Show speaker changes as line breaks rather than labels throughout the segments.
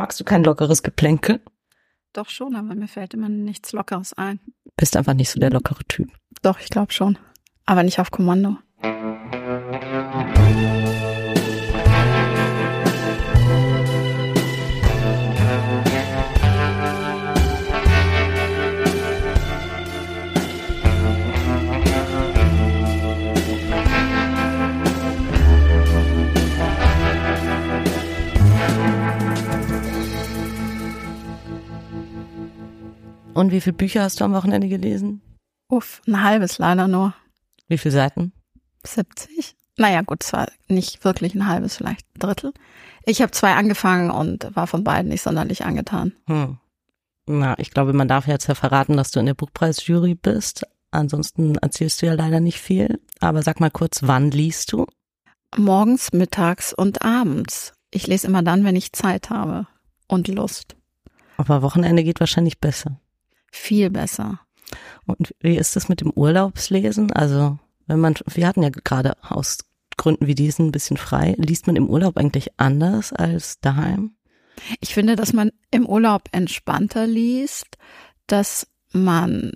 Magst du kein lockeres Geplänkel?
Doch schon, aber mir fällt immer nichts Lockeres ein.
Bist einfach nicht so der lockere Typ.
Doch, ich glaube schon. Aber nicht auf Kommando.
Und wie viele Bücher hast du am Wochenende gelesen?
Uff, ein halbes leider nur.
Wie viele Seiten?
70? Naja, gut, zwar nicht wirklich ein halbes, vielleicht ein Drittel. Ich habe zwei angefangen und war von beiden nicht sonderlich angetan.
Hm. Na, ich glaube, man darf jetzt ja verraten, dass du in der Buchpreisjury bist. Ansonsten erzählst du ja leider nicht viel. Aber sag mal kurz, wann liest du?
Morgens, mittags und abends. Ich lese immer dann, wenn ich Zeit habe und Lust.
Aber Wochenende geht wahrscheinlich besser.
Viel besser.
Und wie ist das mit dem Urlaubslesen? Also, wenn man, wir hatten ja gerade aus Gründen wie diesen ein bisschen frei. Liest man im Urlaub eigentlich anders als daheim?
Ich finde, dass man im Urlaub entspannter liest, dass man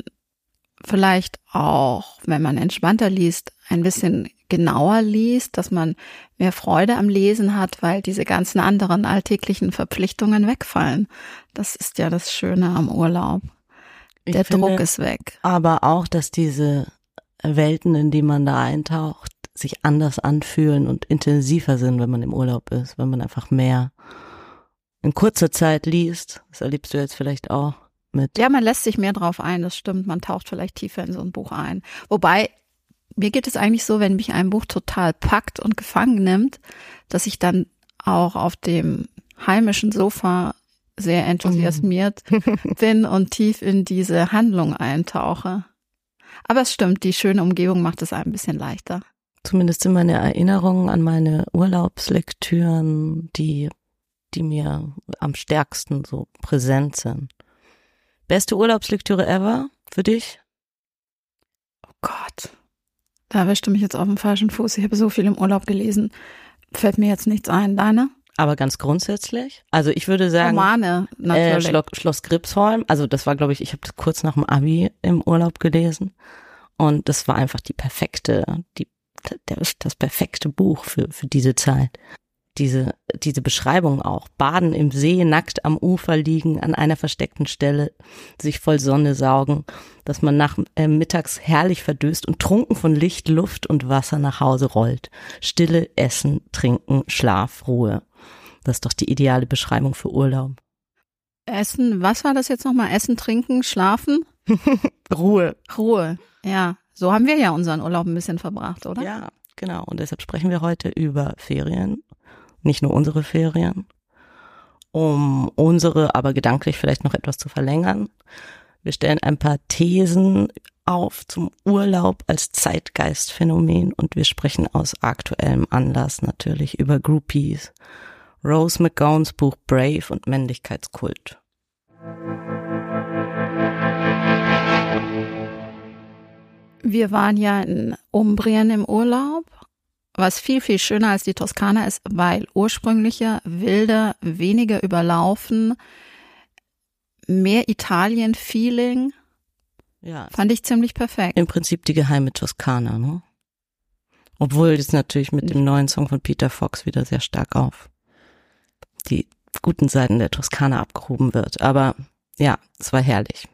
vielleicht auch, wenn man entspannter liest, ein bisschen genauer liest, dass man mehr Freude am Lesen hat, weil diese ganzen anderen alltäglichen Verpflichtungen wegfallen. Das ist ja das Schöne am Urlaub. Der
ich finde
Druck ist weg.
Aber auch, dass diese Welten, in die man da eintaucht, sich anders anfühlen und intensiver sind, wenn man im Urlaub ist, wenn man einfach mehr in kurzer Zeit liest. Das erlebst du jetzt vielleicht auch mit.
Ja, man lässt sich mehr drauf ein, das stimmt. Man taucht vielleicht tiefer in so ein Buch ein. Wobei, mir geht es eigentlich so, wenn mich ein Buch total packt und gefangen nimmt, dass ich dann auch auf dem heimischen Sofa sehr enthusiasmiert bin und tief in diese Handlung eintauche. Aber es stimmt, die schöne Umgebung macht es ein bisschen leichter.
Zumindest sind meine Erinnerungen an meine Urlaubslektüren, die, die mir am stärksten so präsent sind. Beste Urlaubslektüre ever für dich?
Oh Gott. Da erwischte mich jetzt auf dem falschen Fuß. Ich habe so viel im Urlaub gelesen. Fällt mir jetzt nichts ein. Deine?
Aber ganz grundsätzlich. Also ich würde sagen,
Romane,
äh,
natürlich.
Schloss, Schloss Gripsholm. Also das war, glaube ich, ich habe das kurz nach dem Abi im Urlaub gelesen. Und das war einfach die perfekte, die, der, das perfekte Buch für, für diese Zeit. Diese, diese Beschreibung auch. Baden im See, nackt am Ufer liegen, an einer versteckten Stelle, sich voll Sonne saugen, dass man nach äh, mittags herrlich verdöst und trunken von Licht, Luft und Wasser nach Hause rollt. Stille, Essen, Trinken, Schlaf, Ruhe. Das ist doch die ideale Beschreibung für Urlaub.
Essen, was war das jetzt nochmal? Essen, trinken, schlafen?
Ruhe.
Ruhe. Ja, so haben wir ja unseren Urlaub ein bisschen verbracht, oder?
Ja, genau. Und deshalb sprechen wir heute über Ferien. Nicht nur unsere Ferien. Um unsere, aber gedanklich vielleicht noch etwas zu verlängern. Wir stellen ein paar Thesen auf zum Urlaub als Zeitgeistphänomen und wir sprechen aus aktuellem Anlass natürlich über Groupies, Rose McGowns Buch Brave und Männlichkeitskult.
Wir waren ja in Umbrien im Urlaub, was viel, viel schöner als die Toskana ist, weil ursprünglicher, wilder, weniger überlaufen, mehr Italien-Feeling,
Ja,
fand ich ziemlich perfekt.
im Prinzip die geheime Toskana, ne? Obwohl das natürlich mit dem neuen Song von Peter Fox wieder sehr stark auf die guten Seiten der Toskana abgehoben wird. Aber ja, es war herrlich.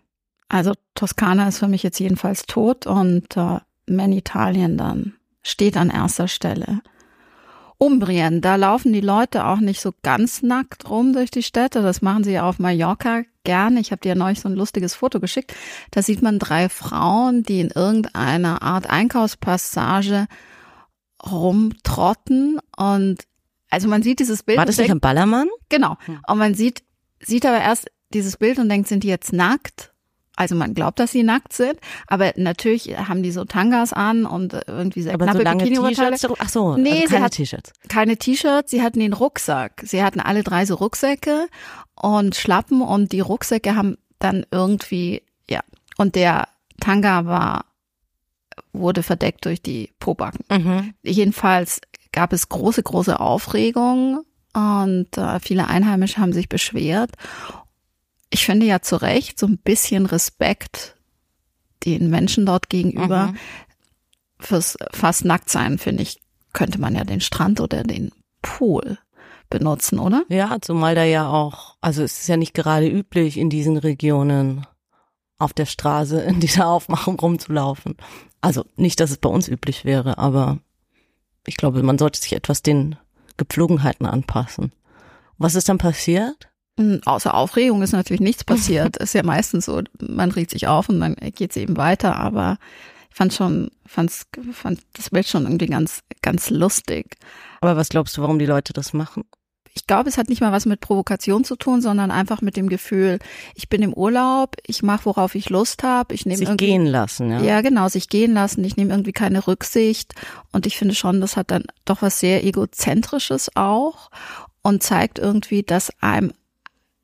Also Toskana ist für mich jetzt jedenfalls tot und äh, Man Italien dann steht an erster Stelle. Umbrien, da laufen die Leute auch nicht so ganz nackt rum durch die Städte. Das machen sie ja auf Mallorca gerne. Ich habe dir ja neulich so ein lustiges Foto geschickt. Da sieht man drei Frauen, die in irgendeiner Art Einkaufspassage rumtrotten und also man sieht dieses Bild
War das nicht am Ballermann?
Genau.
Hm.
Und man sieht, sieht aber erst dieses Bild und denkt, sind die jetzt nackt? Also man glaubt, dass sie nackt sind, aber natürlich haben die so Tangas an und irgendwie sehr
Aber so
knappe
lange
Bikini-Oberteile.
Ach so,
Nee,
also keine T-Shirts.
Keine T-Shirts, sie hatten den Rucksack. Sie hatten alle drei so Rucksäcke und Schlappen und die Rucksäcke haben dann irgendwie, ja. Und der Tanga war, wurde verdeckt durch die Pobacken.
Mhm.
Jedenfalls gab es große, große Aufregung und äh, viele Einheimische haben sich beschwert. Ich finde ja zu Recht so ein bisschen Respekt den Menschen dort gegenüber. Mhm. Fürs fast nackt sein, finde ich, könnte man ja den Strand oder den Pool benutzen, oder?
Ja, zumal da ja auch, also es ist ja nicht gerade üblich in diesen Regionen auf der Straße in dieser Aufmachung rumzulaufen. Also nicht, dass es bei uns üblich wäre, aber ich glaube, man sollte sich etwas den Gepflogenheiten anpassen. Was ist dann passiert?
Hm, außer Aufregung ist natürlich nichts passiert. ist ja meistens so, man regt sich auf und dann geht es eben weiter, aber ich fand schon, fand's, fand das Bild schon irgendwie ganz, ganz lustig.
Aber was glaubst du, warum die Leute das machen?
Ich glaube, es hat nicht mal was mit Provokation zu tun, sondern einfach mit dem Gefühl, ich bin im Urlaub, ich mache, worauf ich Lust habe, ich nehme
sich gehen lassen, ja.
Ja, genau, sich gehen lassen, ich nehme irgendwie keine Rücksicht und ich finde schon, das hat dann doch was sehr egozentrisches auch und zeigt irgendwie, dass einem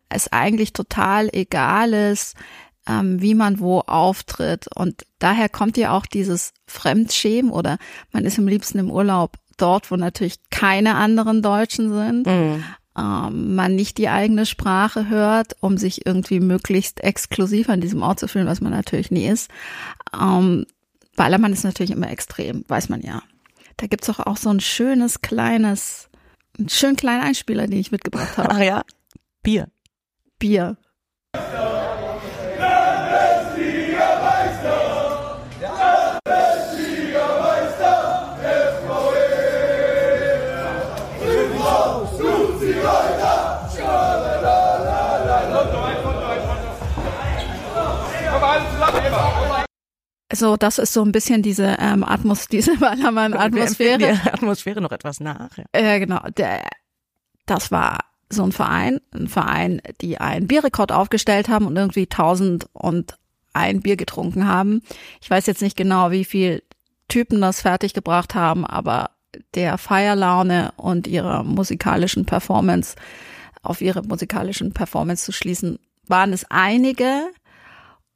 es eigentlich total egal ist, ähm, wie man wo auftritt und daher kommt ja auch dieses Fremdschämen oder man ist am liebsten im Urlaub dort, wo natürlich keine anderen Deutschen sind, mhm. ähm, man nicht die eigene Sprache hört, um sich irgendwie möglichst exklusiv an diesem Ort zu fühlen, was man natürlich nie ist. Ähm, Ballermann ist natürlich immer extrem, weiß man ja. Da gibt's doch auch so ein schönes kleines, einen schönen kleinen Einspieler, den ich mitgebracht habe.
Ach ja, Bier.
Bier. So, das ist so ein bisschen diese ähm, Atmos, diese Ballermann-Atmosphäre.
Die Atmosphäre noch etwas nach. Ja,
äh, genau. Der, das war so ein Verein, ein Verein, die einen Bierrekord aufgestellt haben und irgendwie tausend und ein Bier getrunken haben. Ich weiß jetzt nicht genau, wie viel Typen das fertiggebracht haben, aber der Feierlaune und ihrer musikalischen Performance, auf ihre musikalischen Performance zu schließen, waren es einige,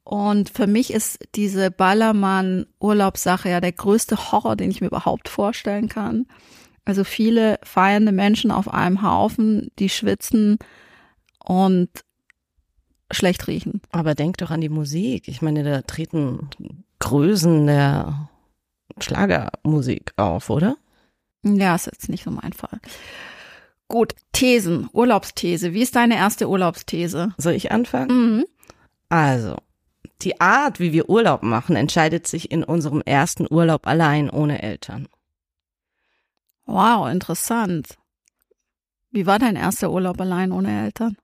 und für mich ist diese Ballermann-Urlaubssache ja der größte Horror, den ich mir überhaupt vorstellen kann. Also viele feiernde Menschen auf einem Haufen, die schwitzen und schlecht riechen.
Aber denk doch an die Musik. Ich meine, da treten Größen der Schlagermusik auf, oder?
Ja, ist jetzt nicht so mein Fall. Gut, Thesen, Urlaubsthese. Wie ist deine erste Urlaubsthese?
Soll ich anfangen? Mhm. Also, die Art, wie wir Urlaub machen, entscheidet sich in unserem ersten Urlaub allein ohne Eltern.
Wow, interessant. Wie war dein erster Urlaub allein ohne Eltern?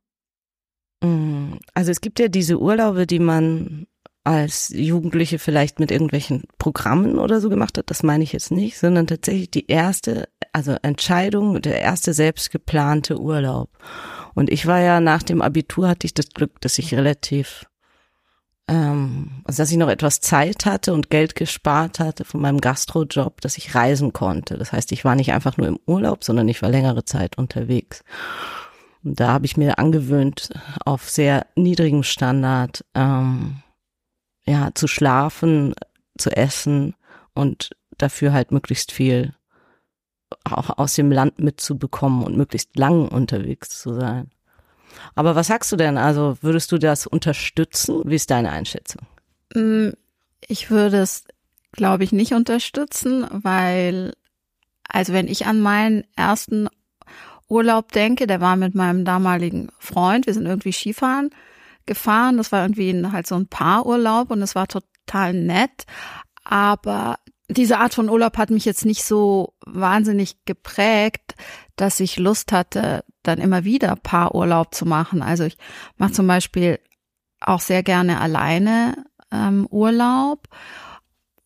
Mm, also es gibt ja diese Urlaube, die man als Jugendliche vielleicht mit irgendwelchen Programmen oder so gemacht hat. Das meine ich jetzt nicht, sondern tatsächlich die erste, also Entscheidung, der erste selbst geplante Urlaub. Und ich war ja nach dem Abitur hatte ich das Glück, dass ich relativ ähm, also dass ich noch etwas Zeit hatte und Geld gespart hatte von meinem Gastrojob, dass ich reisen konnte. Das heißt, ich war nicht einfach nur im Urlaub, sondern ich war längere Zeit unterwegs. Und da habe ich mir angewöhnt, auf sehr niedrigem Standard ähm, ja zu schlafen, zu essen und dafür halt möglichst viel auch aus dem Land mitzubekommen und möglichst lang unterwegs zu sein. Aber was sagst du denn? Also würdest du das unterstützen? Wie ist deine Einschätzung?
Mm, ich würde es, glaube ich, nicht unterstützen, weil, also wenn ich an meinen ersten Urlaub denke, der war mit meinem damaligen Freund, wir sind irgendwie Skifahren gefahren, das war irgendwie halt so ein Paarurlaub und es war total nett, aber diese Art von Urlaub hat mich jetzt nicht so wahnsinnig geprägt, dass ich Lust hatte, dann immer wieder Paarurlaub zu machen. Also ich mache zum Beispiel auch sehr gerne alleine ähm, Urlaub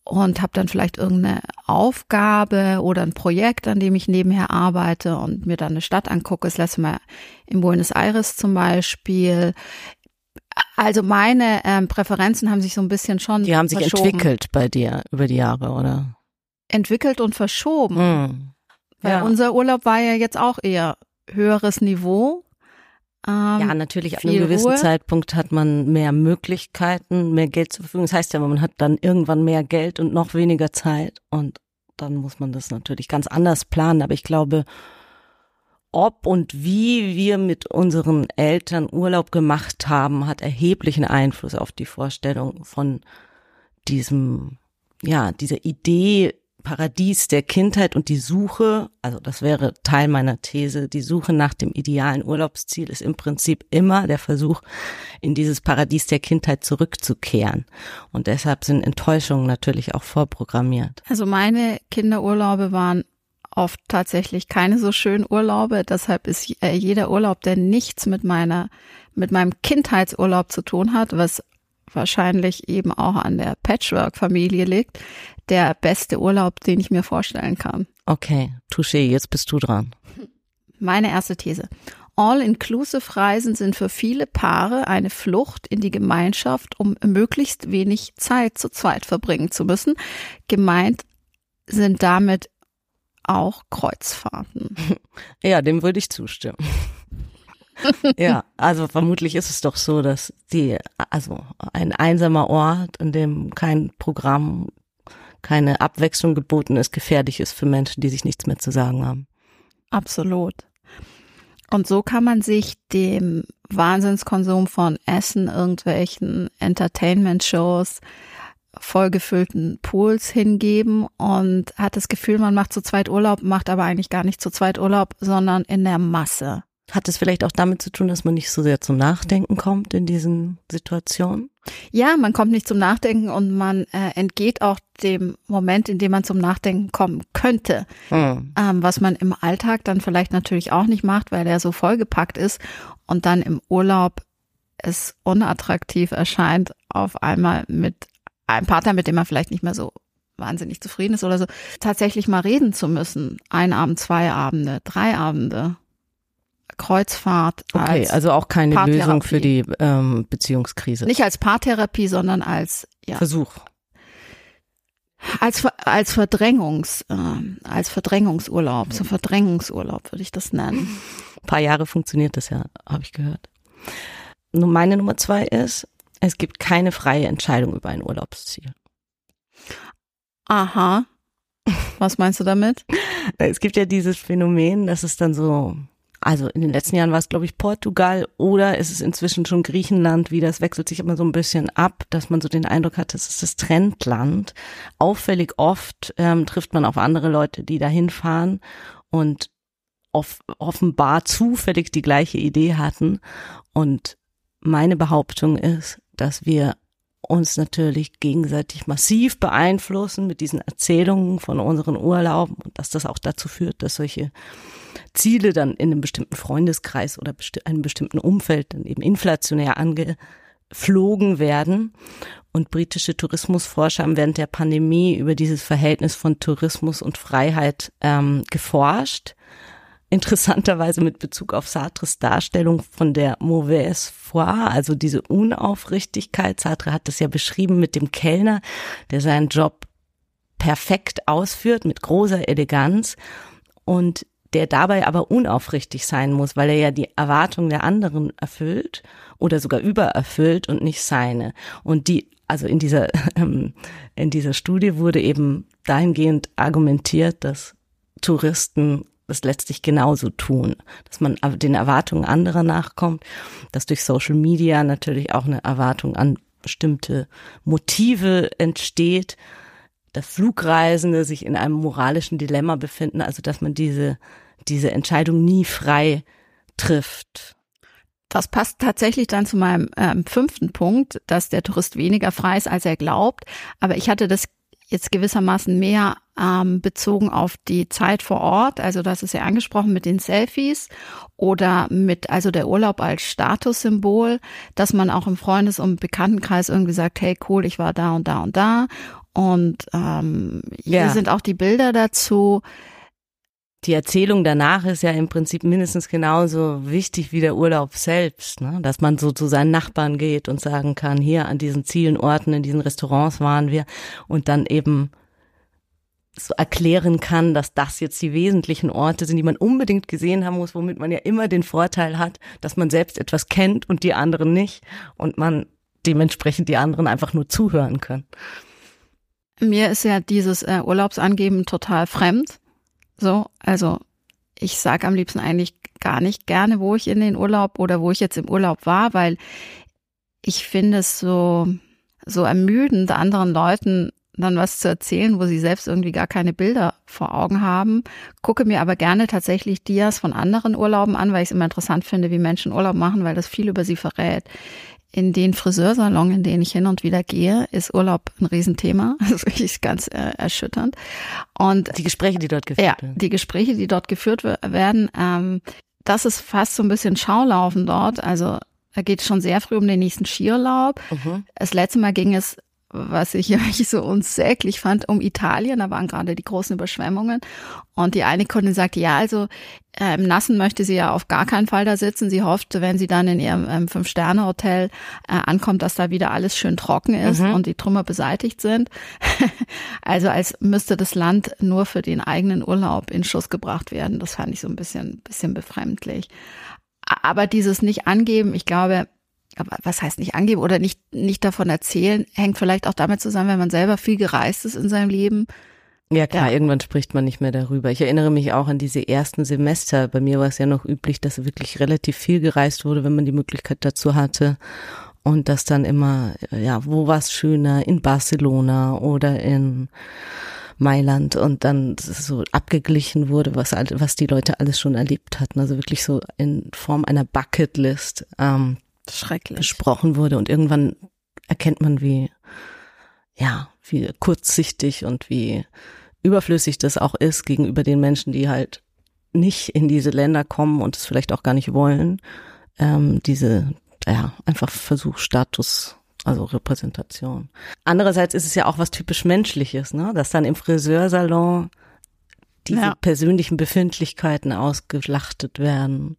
und habe dann vielleicht irgendeine Aufgabe oder ein Projekt, an dem ich nebenher arbeite und mir dann eine Stadt angucke. Das letzte Mal in Buenos Aires zum Beispiel. Also meine ähm, Präferenzen haben sich so ein bisschen schon.
Die haben sich entwickelt bei dir über die Jahre, oder?
Entwickelt und verschoben. Hm. Weil ja. unser Urlaub war ja jetzt auch eher höheres Niveau.
Ähm, ja, natürlich, ab einem gewissen Ruhe. Zeitpunkt hat man mehr Möglichkeiten, mehr Geld zur Verfügung. Das heißt ja, man hat dann irgendwann mehr Geld und noch weniger Zeit und dann muss man das natürlich ganz anders planen. Aber ich glaube, ob und wie wir mit unseren Eltern Urlaub gemacht haben, hat erheblichen Einfluss auf die Vorstellung von diesem, ja, dieser Idee Paradies der Kindheit und die Suche, also das wäre Teil meiner These, die Suche nach dem idealen Urlaubsziel ist im Prinzip immer der Versuch, in dieses Paradies der Kindheit zurückzukehren. Und deshalb sind Enttäuschungen natürlich auch vorprogrammiert.
Also meine Kinderurlaube waren oft tatsächlich keine so schönen Urlaube. Deshalb ist äh, jeder Urlaub, der nichts mit meiner, mit meinem Kindheitsurlaub zu tun hat, was wahrscheinlich eben auch an der Patchwork-Familie liegt, der beste Urlaub, den ich mir vorstellen kann.
Okay, Touché, jetzt bist du dran.
Meine erste These. All-Inclusive-Reisen sind für viele Paare eine Flucht in die Gemeinschaft, um möglichst wenig Zeit zu zweit verbringen zu müssen. Gemeint sind damit auch Kreuzfahrten.
Ja, dem würde ich zustimmen. Ja, also vermutlich ist es doch so, dass die, also ein einsamer Ort, in dem kein Programm, keine Abwechslung geboten ist, gefährlich ist für Menschen, die sich nichts mehr zu sagen haben.
Absolut. Und so kann man sich dem Wahnsinnskonsum von Essen, irgendwelchen Entertainment-Shows, vollgefüllten Pools hingeben und hat das Gefühl, man macht zu zweit Urlaub, macht aber eigentlich gar nicht zu zweit Urlaub, sondern in der Masse.
Hat es vielleicht auch damit zu tun, dass man nicht so sehr zum Nachdenken kommt in diesen Situationen?
Ja, man kommt nicht zum Nachdenken und man äh, entgeht auch dem Moment, in dem man zum Nachdenken kommen könnte. Mhm. Ähm, was man im Alltag dann vielleicht natürlich auch nicht macht, weil er so vollgepackt ist und dann im Urlaub es unattraktiv erscheint, auf einmal mit einem Partner, mit dem man vielleicht nicht mehr so wahnsinnig zufrieden ist oder so, tatsächlich mal reden zu müssen. Ein Abend, zwei Abende, drei Abende. Kreuzfahrt.
Okay, also auch keine Lösung für die ähm, Beziehungskrise.
Nicht als Paartherapie, sondern als
ja, Versuch.
Als als Verdrängungs äh, als Verdrängungsurlaub, so Verdrängungsurlaub würde ich das nennen.
Ein paar Jahre funktioniert das ja, habe ich gehört. Nur meine Nummer zwei ist, es gibt keine freie Entscheidung über ein Urlaubsziel.
Aha. Was meinst du damit?
Es gibt ja dieses Phänomen, dass es dann so also in den letzten Jahren war es, glaube ich, Portugal oder ist es inzwischen schon Griechenland wie das wechselt sich immer so ein bisschen ab, dass man so den Eindruck hat, das ist das Trendland. Auffällig oft ähm, trifft man auf andere Leute, die dahin fahren und off offenbar zufällig die gleiche Idee hatten. Und meine Behauptung ist, dass wir uns natürlich gegenseitig massiv beeinflussen mit diesen Erzählungen von unseren Urlauben und dass das auch dazu führt, dass solche Ziele dann in einem bestimmten Freundeskreis oder einem bestimmten Umfeld dann eben inflationär angeflogen werden. Und britische Tourismusforscher haben während der Pandemie über dieses Verhältnis von Tourismus und Freiheit ähm, geforscht. Interessanterweise mit Bezug auf Sartres Darstellung von der mauvaise foi, also diese Unaufrichtigkeit. Sartre hat das ja beschrieben mit dem Kellner, der seinen Job perfekt ausführt, mit großer Eleganz. Und der dabei aber unaufrichtig sein muss, weil er ja die Erwartungen der anderen erfüllt oder sogar übererfüllt und nicht seine. Und die, also in dieser, ähm, in dieser Studie wurde eben dahingehend argumentiert, dass Touristen das letztlich genauso tun, dass man den Erwartungen anderer nachkommt, dass durch Social Media natürlich auch eine Erwartung an bestimmte Motive entsteht, dass Flugreisende sich in einem moralischen Dilemma befinden, also dass man diese diese Entscheidung nie frei trifft.
Das passt tatsächlich dann zu meinem ähm, fünften Punkt, dass der Tourist weniger frei ist, als er glaubt. Aber ich hatte das jetzt gewissermaßen mehr ähm, bezogen auf die Zeit vor Ort. Also das ist ja angesprochen mit den Selfies oder mit also der Urlaub als Statussymbol, dass man auch im Freundes- und Bekanntenkreis irgendwie sagt, hey cool, ich war da und da und da. Und ähm, hier ja. sind auch die Bilder dazu
die Erzählung danach ist ja im Prinzip mindestens genauso wichtig wie der Urlaub selbst, ne? dass man so zu seinen Nachbarn geht und sagen kann, hier an diesen zielen Orten, in diesen Restaurants waren wir und dann eben so erklären kann, dass das jetzt die wesentlichen Orte sind, die man unbedingt gesehen haben muss, womit man ja immer den Vorteil hat, dass man selbst etwas kennt und die anderen nicht und man dementsprechend die anderen einfach nur zuhören können.
Mir ist ja dieses äh, Urlaubsangeben total fremd. So, also ich sage am liebsten eigentlich gar nicht gerne, wo ich in den Urlaub oder wo ich jetzt im Urlaub war, weil ich finde es so, so ermüdend, anderen Leuten dann was zu erzählen, wo sie selbst irgendwie gar keine Bilder vor Augen haben. Gucke mir aber gerne tatsächlich Dias von anderen Urlauben an, weil ich es immer interessant finde, wie Menschen Urlaub machen, weil das viel über sie verrät. In den Friseursalon, in denen ich hin und wieder gehe, ist Urlaub ein Riesenthema. Das ist wirklich ganz äh, erschütternd. Und
die Gespräche, die dort geführt
werden. Ja, die Gespräche, die dort geführt werden, ähm, das ist fast so ein bisschen Schaulaufen dort. Also da geht es schon sehr früh um den nächsten Skiurlaub. Mhm. Das letzte Mal ging es was ich eigentlich so unsäglich fand, um Italien. Da waren gerade die großen Überschwemmungen. Und die eine Kundin sagte, ja, also äh, im Nassen möchte sie ja auf gar keinen Fall da sitzen. Sie hofft, wenn sie dann in ihrem ähm, Fünf-Sterne-Hotel äh, ankommt, dass da wieder alles schön trocken ist mhm. und die Trümmer beseitigt sind. also als müsste das Land nur für den eigenen Urlaub in Schuss gebracht werden. Das fand ich so ein bisschen, bisschen befremdlich. Aber dieses nicht angeben, ich glaube, aber was heißt nicht angeben oder nicht, nicht davon erzählen, hängt vielleicht auch damit zusammen, wenn man selber viel gereist ist in seinem Leben.
Ja klar, ja. irgendwann spricht man nicht mehr darüber. Ich erinnere mich auch an diese ersten Semester. Bei mir war es ja noch üblich, dass wirklich relativ viel gereist wurde, wenn man die Möglichkeit dazu hatte. Und das dann immer, ja, wo war es schöner? In Barcelona oder in Mailand und dann so abgeglichen wurde, was, was die Leute alles schon erlebt hatten. Also wirklich so in Form einer Bucketlist. Ähm,
Schrecklich.
gesprochen wurde. Und irgendwann erkennt man, wie, ja, wie kurzsichtig und wie überflüssig das auch ist gegenüber den Menschen, die halt nicht in diese Länder kommen und es vielleicht auch gar nicht wollen. Ähm, diese, ja, einfach Versuchsstatus, also Repräsentation. Andererseits ist es ja auch was typisch Menschliches, ne? Dass dann im Friseursalon diese ja. persönlichen Befindlichkeiten ausgeschlachtet werden.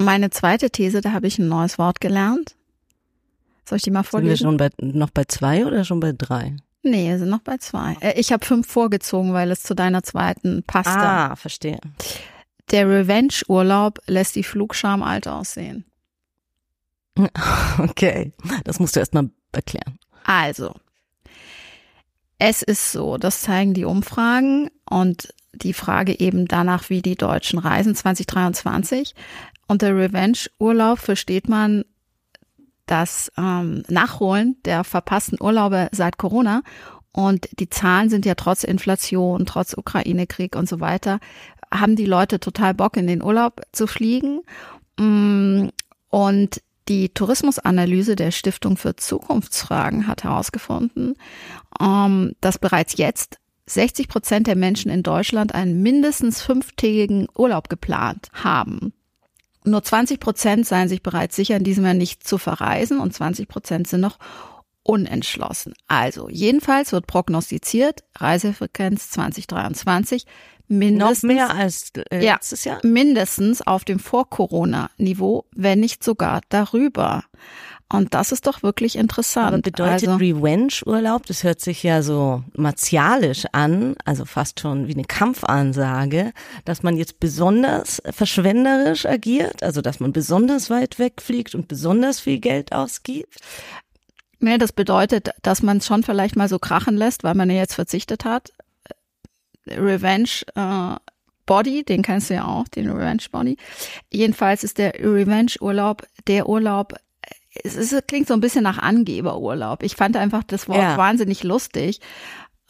Meine zweite These, da habe ich ein neues Wort gelernt. Soll ich die mal vorlesen?
Sind wir schon bei, noch bei zwei oder schon bei drei?
Nee, wir sind noch bei zwei. Äh, ich habe fünf vorgezogen, weil es zu deiner zweiten passte.
Ah, verstehe.
Der Revenge-Urlaub lässt die Flugscham alt aussehen.
Okay, das musst du erst mal erklären.
Also, es ist so, das zeigen die Umfragen und die Frage eben danach, wie die Deutschen reisen 2023. Unter Revenge-Urlaub versteht man das ähm, Nachholen der verpassten Urlaube seit Corona. Und die Zahlen sind ja trotz Inflation, trotz Ukraine-Krieg und so weiter, haben die Leute total Bock, in den Urlaub zu fliegen. Mm, und die Tourismusanalyse der Stiftung für Zukunftsfragen hat herausgefunden, ähm, dass bereits jetzt 60 Prozent der Menschen in Deutschland einen mindestens fünftägigen Urlaub geplant haben. Nur 20 Prozent seien sich bereits sicher, in diesem Jahr nicht zu verreisen und 20 Prozent sind noch unentschlossen. Also jedenfalls wird prognostiziert, Reisefrequenz 2023 mindestens.
Noch mehr als äh,
ja, letztes Jahr? Mindestens auf dem Vor-Corona-Niveau, wenn nicht sogar darüber. Und das ist doch wirklich interessant. Aber
bedeutet also, Revenge-Urlaub, das hört sich ja so martialisch an, also fast schon wie eine Kampfansage, dass man jetzt besonders verschwenderisch agiert, also dass man besonders weit wegfliegt und besonders viel Geld ausgibt.
Nee, das bedeutet, dass man es schon vielleicht mal so krachen lässt, weil man ja jetzt verzichtet hat. Revenge äh, Body, den kennst du ja auch, den Revenge Body. Jedenfalls ist der Revenge Urlaub der Urlaub, es, ist, klingt so ein bisschen nach Angeberurlaub. Ich fand einfach das Wort ja. wahnsinnig lustig,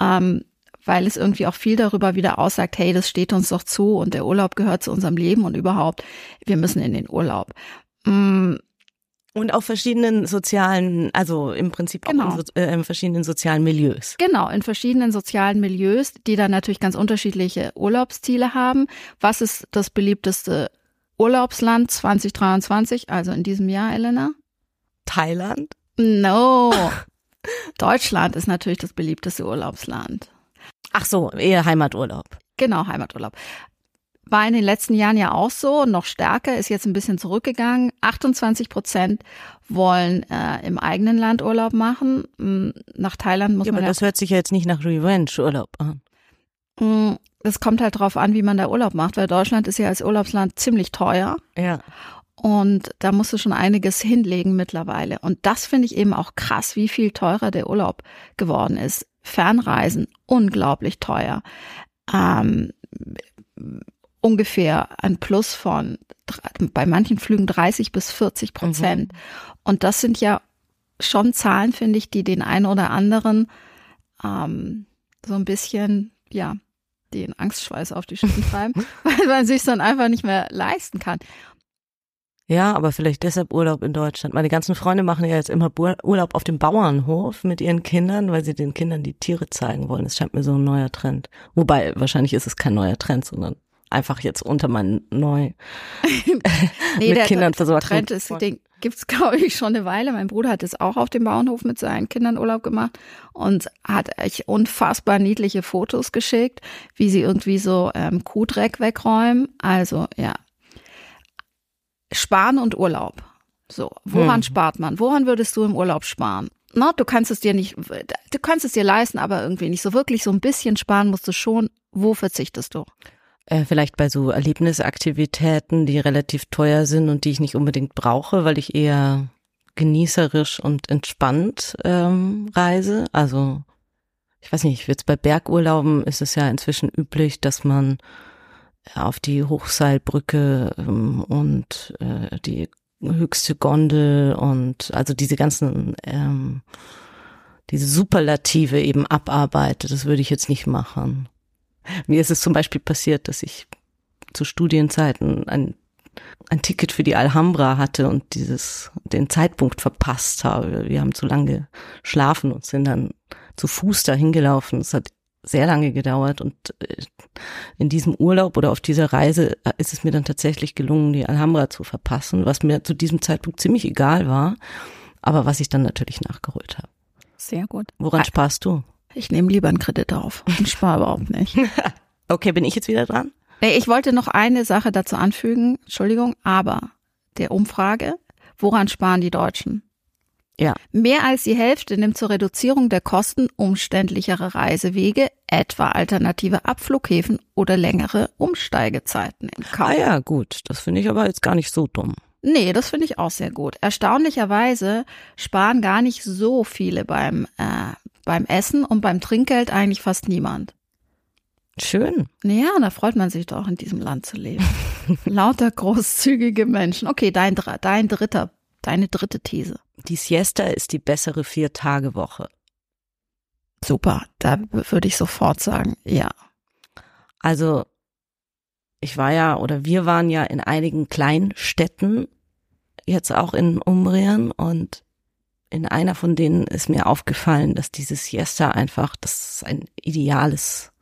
ähm, weil es irgendwie auch viel darüber wieder aussagt, hey, das steht uns doch zu und der Urlaub gehört zu unserem Leben und überhaupt, wir müssen in den Urlaub. Mm.
Und auf verschiedenen sozialen, also im Prinzip genau. auch in, äh, in verschiedenen sozialen Milieus.
Genau, in verschiedenen sozialen Milieus, die dann natürlich ganz unterschiedliche Urlaubsziele haben. Was ist das beliebteste Urlaubsland 2023, also in diesem Jahr, Elena?
Thailand?
No. Deutschland ist natürlich das beliebteste Urlaubsland.
Ach so, eher Heimaturlaub.
Genau, Heimaturlaub. War in den letzten Jahren ja auch so, noch stärker, ist jetzt ein bisschen zurückgegangen. 28 Prozent wollen äh, im eigenen Land Urlaub machen. Hm, nach Thailand muss
ja,
man.
Aber ja das hört sich ja jetzt nicht nach Revenge-Urlaub an.
Hm, es kommt halt drauf an, wie man da Urlaub macht, weil Deutschland ist ja als Urlaubsland ziemlich teuer.
Ja.
Und da musst du schon einiges hinlegen mittlerweile. Und das finde ich eben auch krass, wie viel teurer der Urlaub geworden ist. Fernreisen, unglaublich teuer. Ähm, ungefähr ein Plus von bei manchen Flügen 30 bis 40 Prozent. Mhm. Und das sind ja schon Zahlen, finde ich, die den einen oder anderen ähm, so ein bisschen, ja, den Angstschweiß auf die Stirn treiben, weil man sich dann einfach nicht mehr leisten kann.
Ja, aber vielleicht deshalb Urlaub in Deutschland. Meine ganzen Freunde machen ja jetzt immer Urlaub auf dem Bauernhof mit ihren Kindern, weil sie den Kindern die Tiere zeigen wollen. Das scheint mir so ein neuer Trend. Wobei, wahrscheinlich ist es kein neuer Trend, sondern einfach jetzt unter meinen neu
nee, mit der Kindern versorgt. Trend ist, den gibt's glaube ich schon eine Weile. Mein Bruder hat es auch auf dem Bauernhof mit seinen Kindern Urlaub gemacht und hat echt unfassbar niedliche Fotos geschickt, wie sie irgendwie so ähm, Kuhdreck wegräumen. Also ja, Sparen und Urlaub. So, woran hm. spart man? Woran würdest du im Urlaub sparen? Na, du kannst es dir nicht, du kannst es dir leisten, aber irgendwie nicht so wirklich. So ein bisschen sparen musst du schon. Wo verzichtest du?
Äh, vielleicht bei so Erlebnisaktivitäten, die relativ teuer sind und die ich nicht unbedingt brauche, weil ich eher genießerisch und entspannt ähm, reise. Also ich weiß nicht, jetzt bei Bergurlauben ist es ja inzwischen üblich, dass man auf die Hochseilbrücke ähm, und äh, die höchste Gondel und also diese ganzen ähm, diese Superlative eben abarbeitet. Das würde ich jetzt nicht machen. Mir ist es zum Beispiel passiert, dass ich zu Studienzeiten ein, ein Ticket für die Alhambra hatte und dieses, den Zeitpunkt verpasst habe. Wir haben zu lange geschlafen und sind dann zu Fuß dahin gelaufen. Es hat sehr lange gedauert und äh, in diesem Urlaub oder auf dieser Reise äh, ist es mir dann tatsächlich gelungen, die Alhambra zu verpassen, was mir zu diesem Zeitpunkt ziemlich egal war, aber was ich dann natürlich nachgeholt habe.
Sehr gut.
Woran sparst du?
Ich nehme lieber einen Kredit auf und spare überhaupt nicht.
okay, bin ich jetzt wieder dran?
Nee, ich wollte noch eine Sache dazu anfügen, Entschuldigung, aber der Umfrage, woran sparen die Deutschen?
Ja.
Mehr als die Hälfte nimmt zur Reduzierung der Kosten umständlichere Reisewege, etwa alternative Abflughäfen oder längere Umsteigezeiten im Kauf.
Ah ja, gut. Das finde ich aber jetzt gar nicht so dumm.
Nee, das finde ich auch sehr gut. Erstaunlicherweise sparen gar nicht so viele beim äh, beim Essen und beim Trinkgeld eigentlich fast niemand.
Schön.
Ja, da freut man sich doch, in diesem Land zu leben. Lauter großzügige Menschen. Okay, dein, dein dritter, deine dritte These.
Die Siesta ist die bessere Vier-Tage-Woche.
Super, da würde ich sofort sagen, ja.
Also, ich war ja oder wir waren ja in einigen Kleinstädten, jetzt auch in Umbrien und in einer von denen ist mir aufgefallen, dass dieses Siesta einfach, das ist ein ideales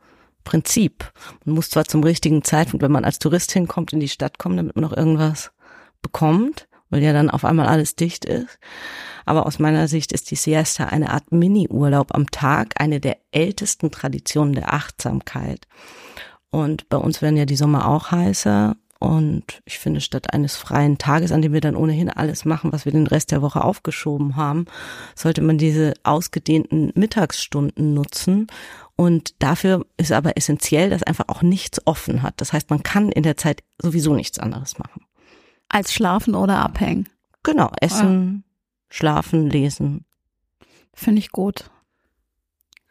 Prinzip. Man muss zwar zum richtigen Zeitpunkt, wenn man als Tourist hinkommt, in die Stadt kommen, damit man noch irgendwas bekommt, weil ja dann auf einmal alles dicht ist. Aber aus meiner Sicht ist die Siesta eine Art Mini-Urlaub am Tag, eine der ältesten Traditionen der Achtsamkeit. Und bei uns werden ja die Sommer auch heißer und ich finde, statt eines freien Tages, an dem wir dann ohnehin alles machen, was wir den Rest der Woche aufgeschoben haben, sollte man diese ausgedehnten Mittagsstunden nutzen. Und dafür ist aber essentiell, dass einfach auch nichts offen hat. Das heißt, man kann in der Zeit sowieso nichts anderes machen.
Als schlafen oder abhängen.
Genau, essen, ja. schlafen, lesen.
Finde ich gut.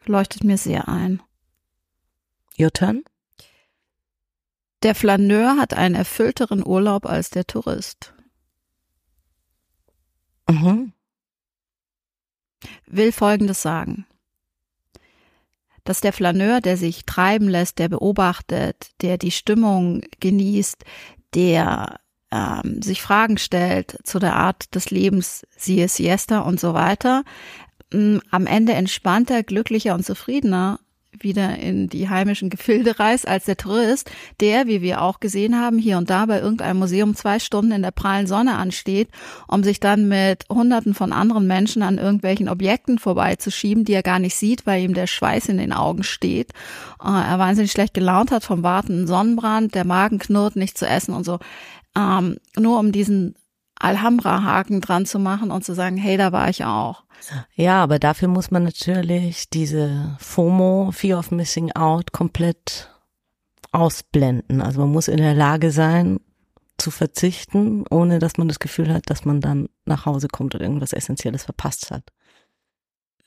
Leuchtet mir sehr ein.
Your turn?
Der Flaneur hat einen erfüllteren Urlaub als der Tourist. Mhm. Will Folgendes sagen. Dass der Flaneur, der sich treiben lässt, der beobachtet, der die Stimmung genießt, der ähm, sich Fragen stellt zu der Art des Lebens, siehe Siesta und so weiter, am Ende entspannter, glücklicher und zufriedener wieder in die heimischen Gefilde reist als der Tourist, der, wie wir auch gesehen haben, hier und da bei irgendeinem Museum zwei Stunden in der prallen Sonne ansteht, um sich dann mit hunderten von anderen Menschen an irgendwelchen Objekten vorbeizuschieben, die er gar nicht sieht, weil ihm der Schweiß in den Augen steht. Äh, er wahnsinnig schlecht gelaunt hat vom Warten, Sonnenbrand, der Magen knurrt, nicht zu essen und so. Ähm, nur um diesen Alhambra-Haken dran zu machen und zu sagen, hey, da war ich auch.
Ja, aber dafür muss man natürlich diese FOMO, Fear of Missing Out, komplett ausblenden. Also man muss in der Lage sein, zu verzichten, ohne dass man das Gefühl hat, dass man dann nach Hause kommt und irgendwas Essentielles verpasst hat.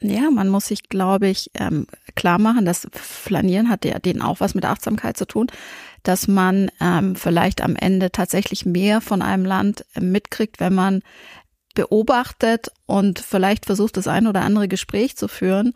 Ja, man muss sich, glaube ich, ähm, klar machen, dass Flanieren hat ja denen auch was mit Achtsamkeit zu tun, dass man ähm, vielleicht am Ende tatsächlich mehr von einem Land äh, mitkriegt, wenn man beobachtet und vielleicht versucht, das ein oder andere Gespräch zu führen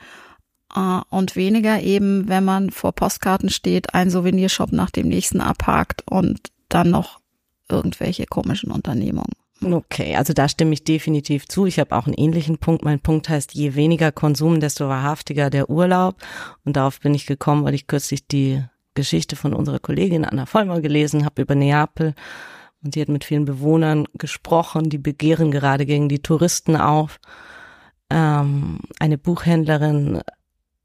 äh, und weniger eben, wenn man vor Postkarten steht, ein Souvenirshop nach dem nächsten abhakt und dann noch irgendwelche komischen Unternehmungen.
Okay, also da stimme ich definitiv zu. Ich habe auch einen ähnlichen Punkt. Mein Punkt heißt, je weniger Konsum, desto wahrhaftiger der Urlaub. Und darauf bin ich gekommen, weil ich kürzlich die Geschichte von unserer Kollegin Anna Vollmer gelesen habe über Neapel. Und sie hat mit vielen Bewohnern gesprochen, die begehren gerade gegen die Touristen auf. Ähm, eine Buchhändlerin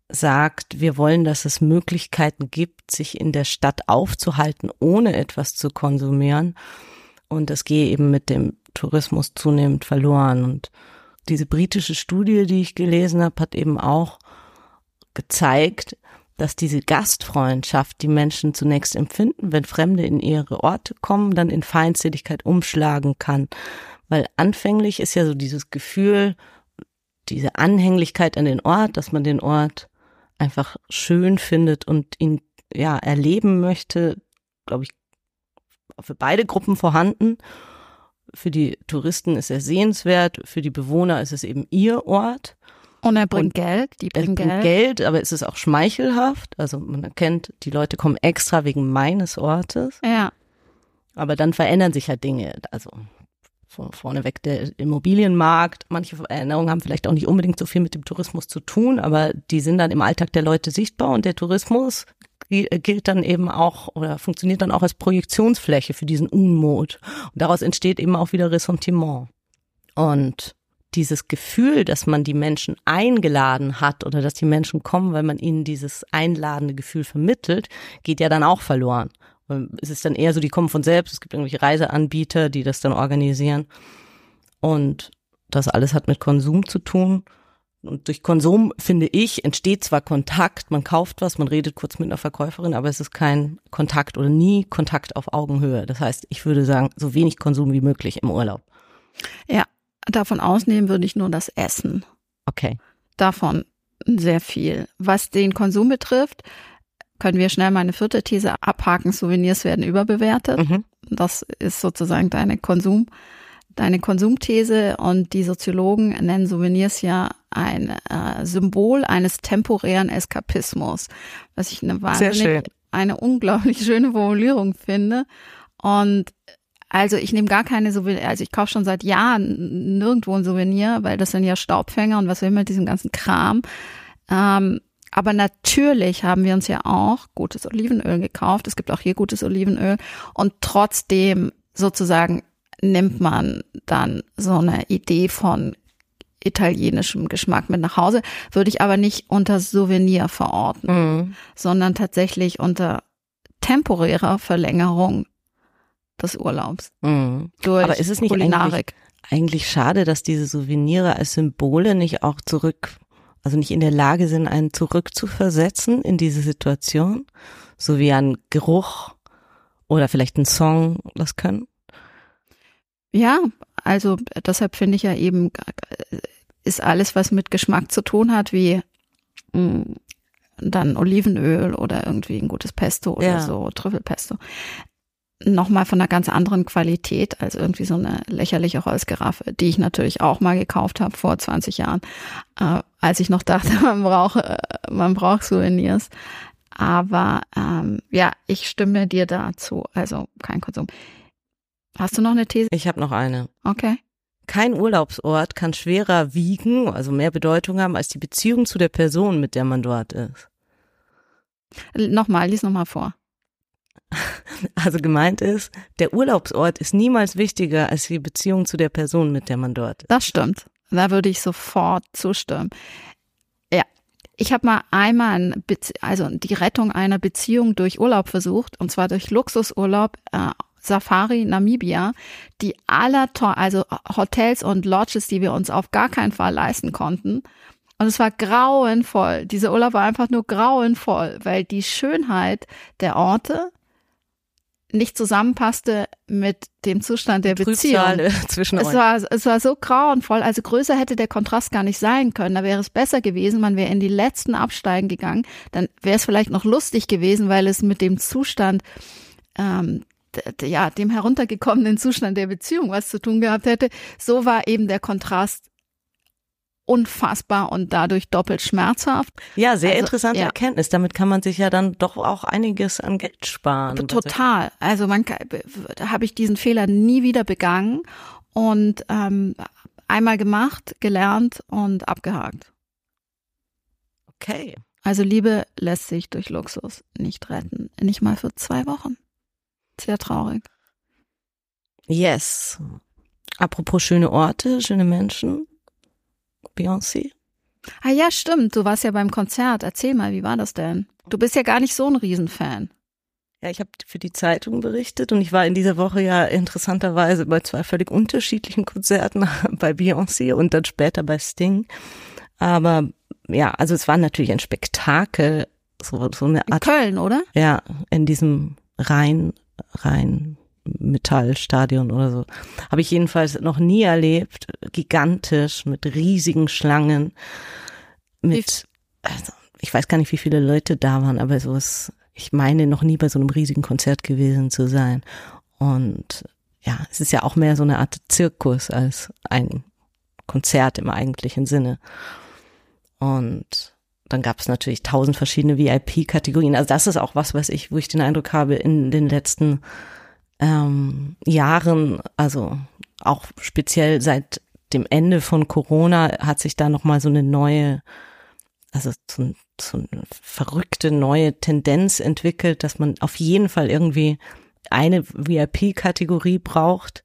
sagt, wir wollen, dass es Möglichkeiten gibt, sich in der Stadt aufzuhalten, ohne etwas zu konsumieren. Und das gehe eben mit dem Tourismus zunehmend verloren. Und diese britische Studie, die ich gelesen habe, hat eben auch gezeigt, dass diese Gastfreundschaft, die Menschen zunächst empfinden, wenn Fremde in ihre Orte kommen, dann in Feindseligkeit umschlagen kann. Weil anfänglich ist ja so dieses Gefühl, diese Anhänglichkeit an den Ort, dass man den Ort einfach schön findet und ihn ja erleben möchte, glaube ich, für beide Gruppen vorhanden. Für die Touristen ist er sehenswert, für die Bewohner ist es eben ihr Ort.
Und er bringt und Geld, die bringen
Geld.
Geld.
Geld, aber es ist auch schmeichelhaft. Also man erkennt, die Leute kommen extra wegen meines Ortes.
Ja.
Aber dann verändern sich ja Dinge. Also vorneweg der Immobilienmarkt. Manche Erinnerungen haben vielleicht auch nicht unbedingt so viel mit dem Tourismus zu tun, aber die sind dann im Alltag der Leute sichtbar und der Tourismus gilt dann eben auch oder funktioniert dann auch als Projektionsfläche für diesen Unmut. Und daraus entsteht eben auch wieder Ressentiment. Und dieses Gefühl, dass man die Menschen eingeladen hat oder dass die Menschen kommen, weil man ihnen dieses einladende Gefühl vermittelt, geht ja dann auch verloren. Es ist dann eher so, die kommen von selbst. Es gibt irgendwelche Reiseanbieter, die das dann organisieren. Und das alles hat mit Konsum zu tun. Und durch Konsum, finde ich, entsteht zwar Kontakt, man kauft was, man redet kurz mit einer Verkäuferin, aber es ist kein Kontakt oder nie Kontakt auf Augenhöhe. Das heißt, ich würde sagen, so wenig Konsum wie möglich im Urlaub.
Ja, davon ausnehmen würde ich nur das Essen.
Okay.
Davon sehr viel. Was den Konsum betrifft, können wir schnell meine vierte These abhaken. Souvenirs werden überbewertet. Mhm. Das ist sozusagen deine Konsum deine Konsumthese und die Soziologen nennen Souvenirs ja ein äh, Symbol eines temporären Eskapismus, was ich eine wahnsinnig, eine unglaublich schöne Formulierung finde. Und also ich nehme gar keine Souvenir, also ich kaufe schon seit Jahren nirgendwo ein Souvenir, weil das sind ja Staubfänger und was will man mit diesem ganzen Kram. Ähm, aber natürlich haben wir uns ja auch gutes Olivenöl gekauft. Es gibt auch hier gutes Olivenöl. Und trotzdem sozusagen nimmt man dann so eine Idee von italienischem Geschmack mit nach Hause, würde ich aber nicht unter Souvenir verorten, mhm. sondern tatsächlich unter temporärer Verlängerung des Urlaubs.
Mhm. Durch aber ist es nicht Kulinarik. Eigentlich, eigentlich schade, dass diese Souvenire als Symbole nicht auch zurück, also nicht in der Lage sind, einen zurückzuversetzen in diese Situation, so wie ein Geruch oder vielleicht ein Song das können?
Ja, also deshalb finde ich ja eben, ist alles, was mit Geschmack zu tun hat, wie mh, mm, dann Olivenöl oder irgendwie ein gutes Pesto oder ja. so, Trüffelpesto, nochmal von einer ganz anderen Qualität als irgendwie so eine lächerliche Holzgeraffe, die ich natürlich auch mal gekauft habe vor 20 Jahren, äh, als ich noch dachte, man braucht, äh, man braucht Souvenirs. Aber ähm, ja, ich stimme dir dazu. Also kein Konsum. Hast du noch eine These?
Ich habe noch eine.
Okay.
Kein Urlaubsort kann schwerer wiegen, also mehr Bedeutung haben, als die Beziehung zu der Person, mit der man dort ist.
Nochmal, lies nochmal vor.
Also gemeint ist, der Urlaubsort ist niemals wichtiger als die Beziehung zu der Person, mit der man dort ist.
Das stimmt. Da würde ich sofort zustimmen. Ja, ich habe mal einmal also die Rettung einer Beziehung durch Urlaub versucht, und zwar durch Luxusurlaub äh, Safari Namibia, die aller, also Hotels und Lodges, die wir uns auf gar keinen Fall leisten konnten. Und es war grauenvoll. Dieser Urlaub war einfach nur grauenvoll, weil die Schönheit der Orte, nicht zusammenpasste mit dem Zustand der Beziehung.
Zwischen
Es
euch.
war, es war so grauenvoll. Also größer hätte der Kontrast gar nicht sein können. Da wäre es besser gewesen, man wäre in die letzten Absteigen gegangen. Dann wäre es vielleicht noch lustig gewesen, weil es mit dem Zustand, ähm, ja, dem heruntergekommenen Zustand der Beziehung was zu tun gehabt hätte. So war eben der Kontrast unfassbar und dadurch doppelt schmerzhaft.
Ja, sehr
Also,
interessante
ja.
Erkenntnis. Damit kann man sich ja dann doch auch einiges an Geld sparen.
Total. Also man habe ich diesen Fehler nie wieder begangen und ähm, einmal gemacht, gelernt und abgehakt.
Okay.
Also Liebe lässt sich durch Luxus nicht retten. Nicht mal für zwei Wochen. Sehr traurig.
Yes. Apropos schöne Orte, schöne Menschen. Beyoncé.
Ah ja, stimmt. Du warst ja beim Konzert. Erzähl mal, wie war das denn? Du bist ja gar nicht so ein Riesenfan.
Ja, ich habe für die Zeitung berichtet und ich war in dieser Woche ja interessanterweise bei zwei völlig unterschiedlichen Konzerten, bei Beyoncé und dann später bei Sting. Aber ja, also es war natürlich ein Spektakel, so, so eine
In
Art,
Köln, oder?
ja, in diesem rein, rein Metallstadion oder so. Habe ich jedenfalls noch nie erlebt. Gigantisch, mit riesigen Schlangen, mit, also, ich weiß gar nicht, wie viele Leute da waren, aber so ist, ich meine, noch nie bei so einem riesigen Konzert gewesen zu sein. Und ja, es ist ja auch mehr so eine Art Zirkus als ein Konzert im eigentlichen Sinne. Und dann gab es natürlich tausend verschiedene VIP-Kategorien. Also das ist auch was, was ich, wo ich den Eindruck habe, in den letzten ähm, Jahren, also auch speziell seit dem Ende von Corona, hat sich da nochmal so eine neue, also so, so eine verrückte neue Tendenz entwickelt, dass man auf jeden Fall irgendwie eine VIP-Kategorie braucht.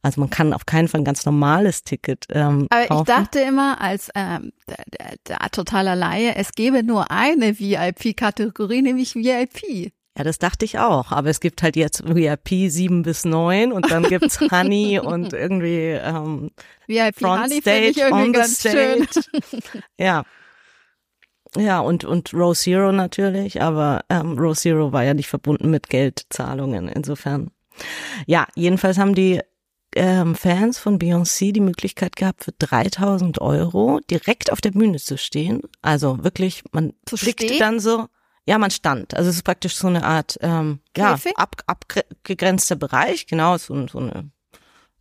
Also man kann auf keinen Fall ein ganz normales Ticket ähm,
Aber
kaufen.
ich dachte immer als ähm, der, der, der totaler Laie, es gäbe nur eine VIP-Kategorie, nämlich VIP.
Ja, das dachte ich auch. Aber es gibt halt jetzt VIP 7 bis 9 und dann gibt's Honey und irgendwie ähm,
VIP
Front
Honey
Stage,
irgendwie ganz schön.
stage. ja. Ja, und, und Row Zero natürlich, aber ähm, Row Zero war ja nicht verbunden mit Geldzahlungen, insofern. Ja, jedenfalls haben die ähm, Fans von Beyoncé die Möglichkeit gehabt, für 3000 Euro direkt auf der Bühne zu stehen. Also wirklich, man
Zu
blickte
stehen?
dann so, ja, man stand. Also es ist praktisch so eine Art, ähm, ja,
Käfig?
ab, abgegrenzter Bereich, genau, so, so eine,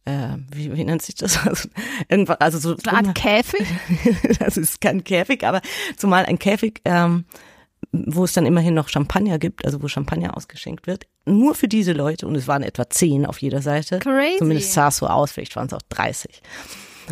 äh, wie, wie nennt sich das? Also, irgendwas, also so,
So eine Art Käfig.
das ist kein Käfig, aber zumal ein Käfig, ähm, wo es dann immerhin noch Champagner gibt, also wo Champagner ausgeschenkt wird, nur für diese Leute und es waren etwa zehn auf jeder Seite.
Crazy.
Zumindest sah es so aus, vielleicht waren es auch 30.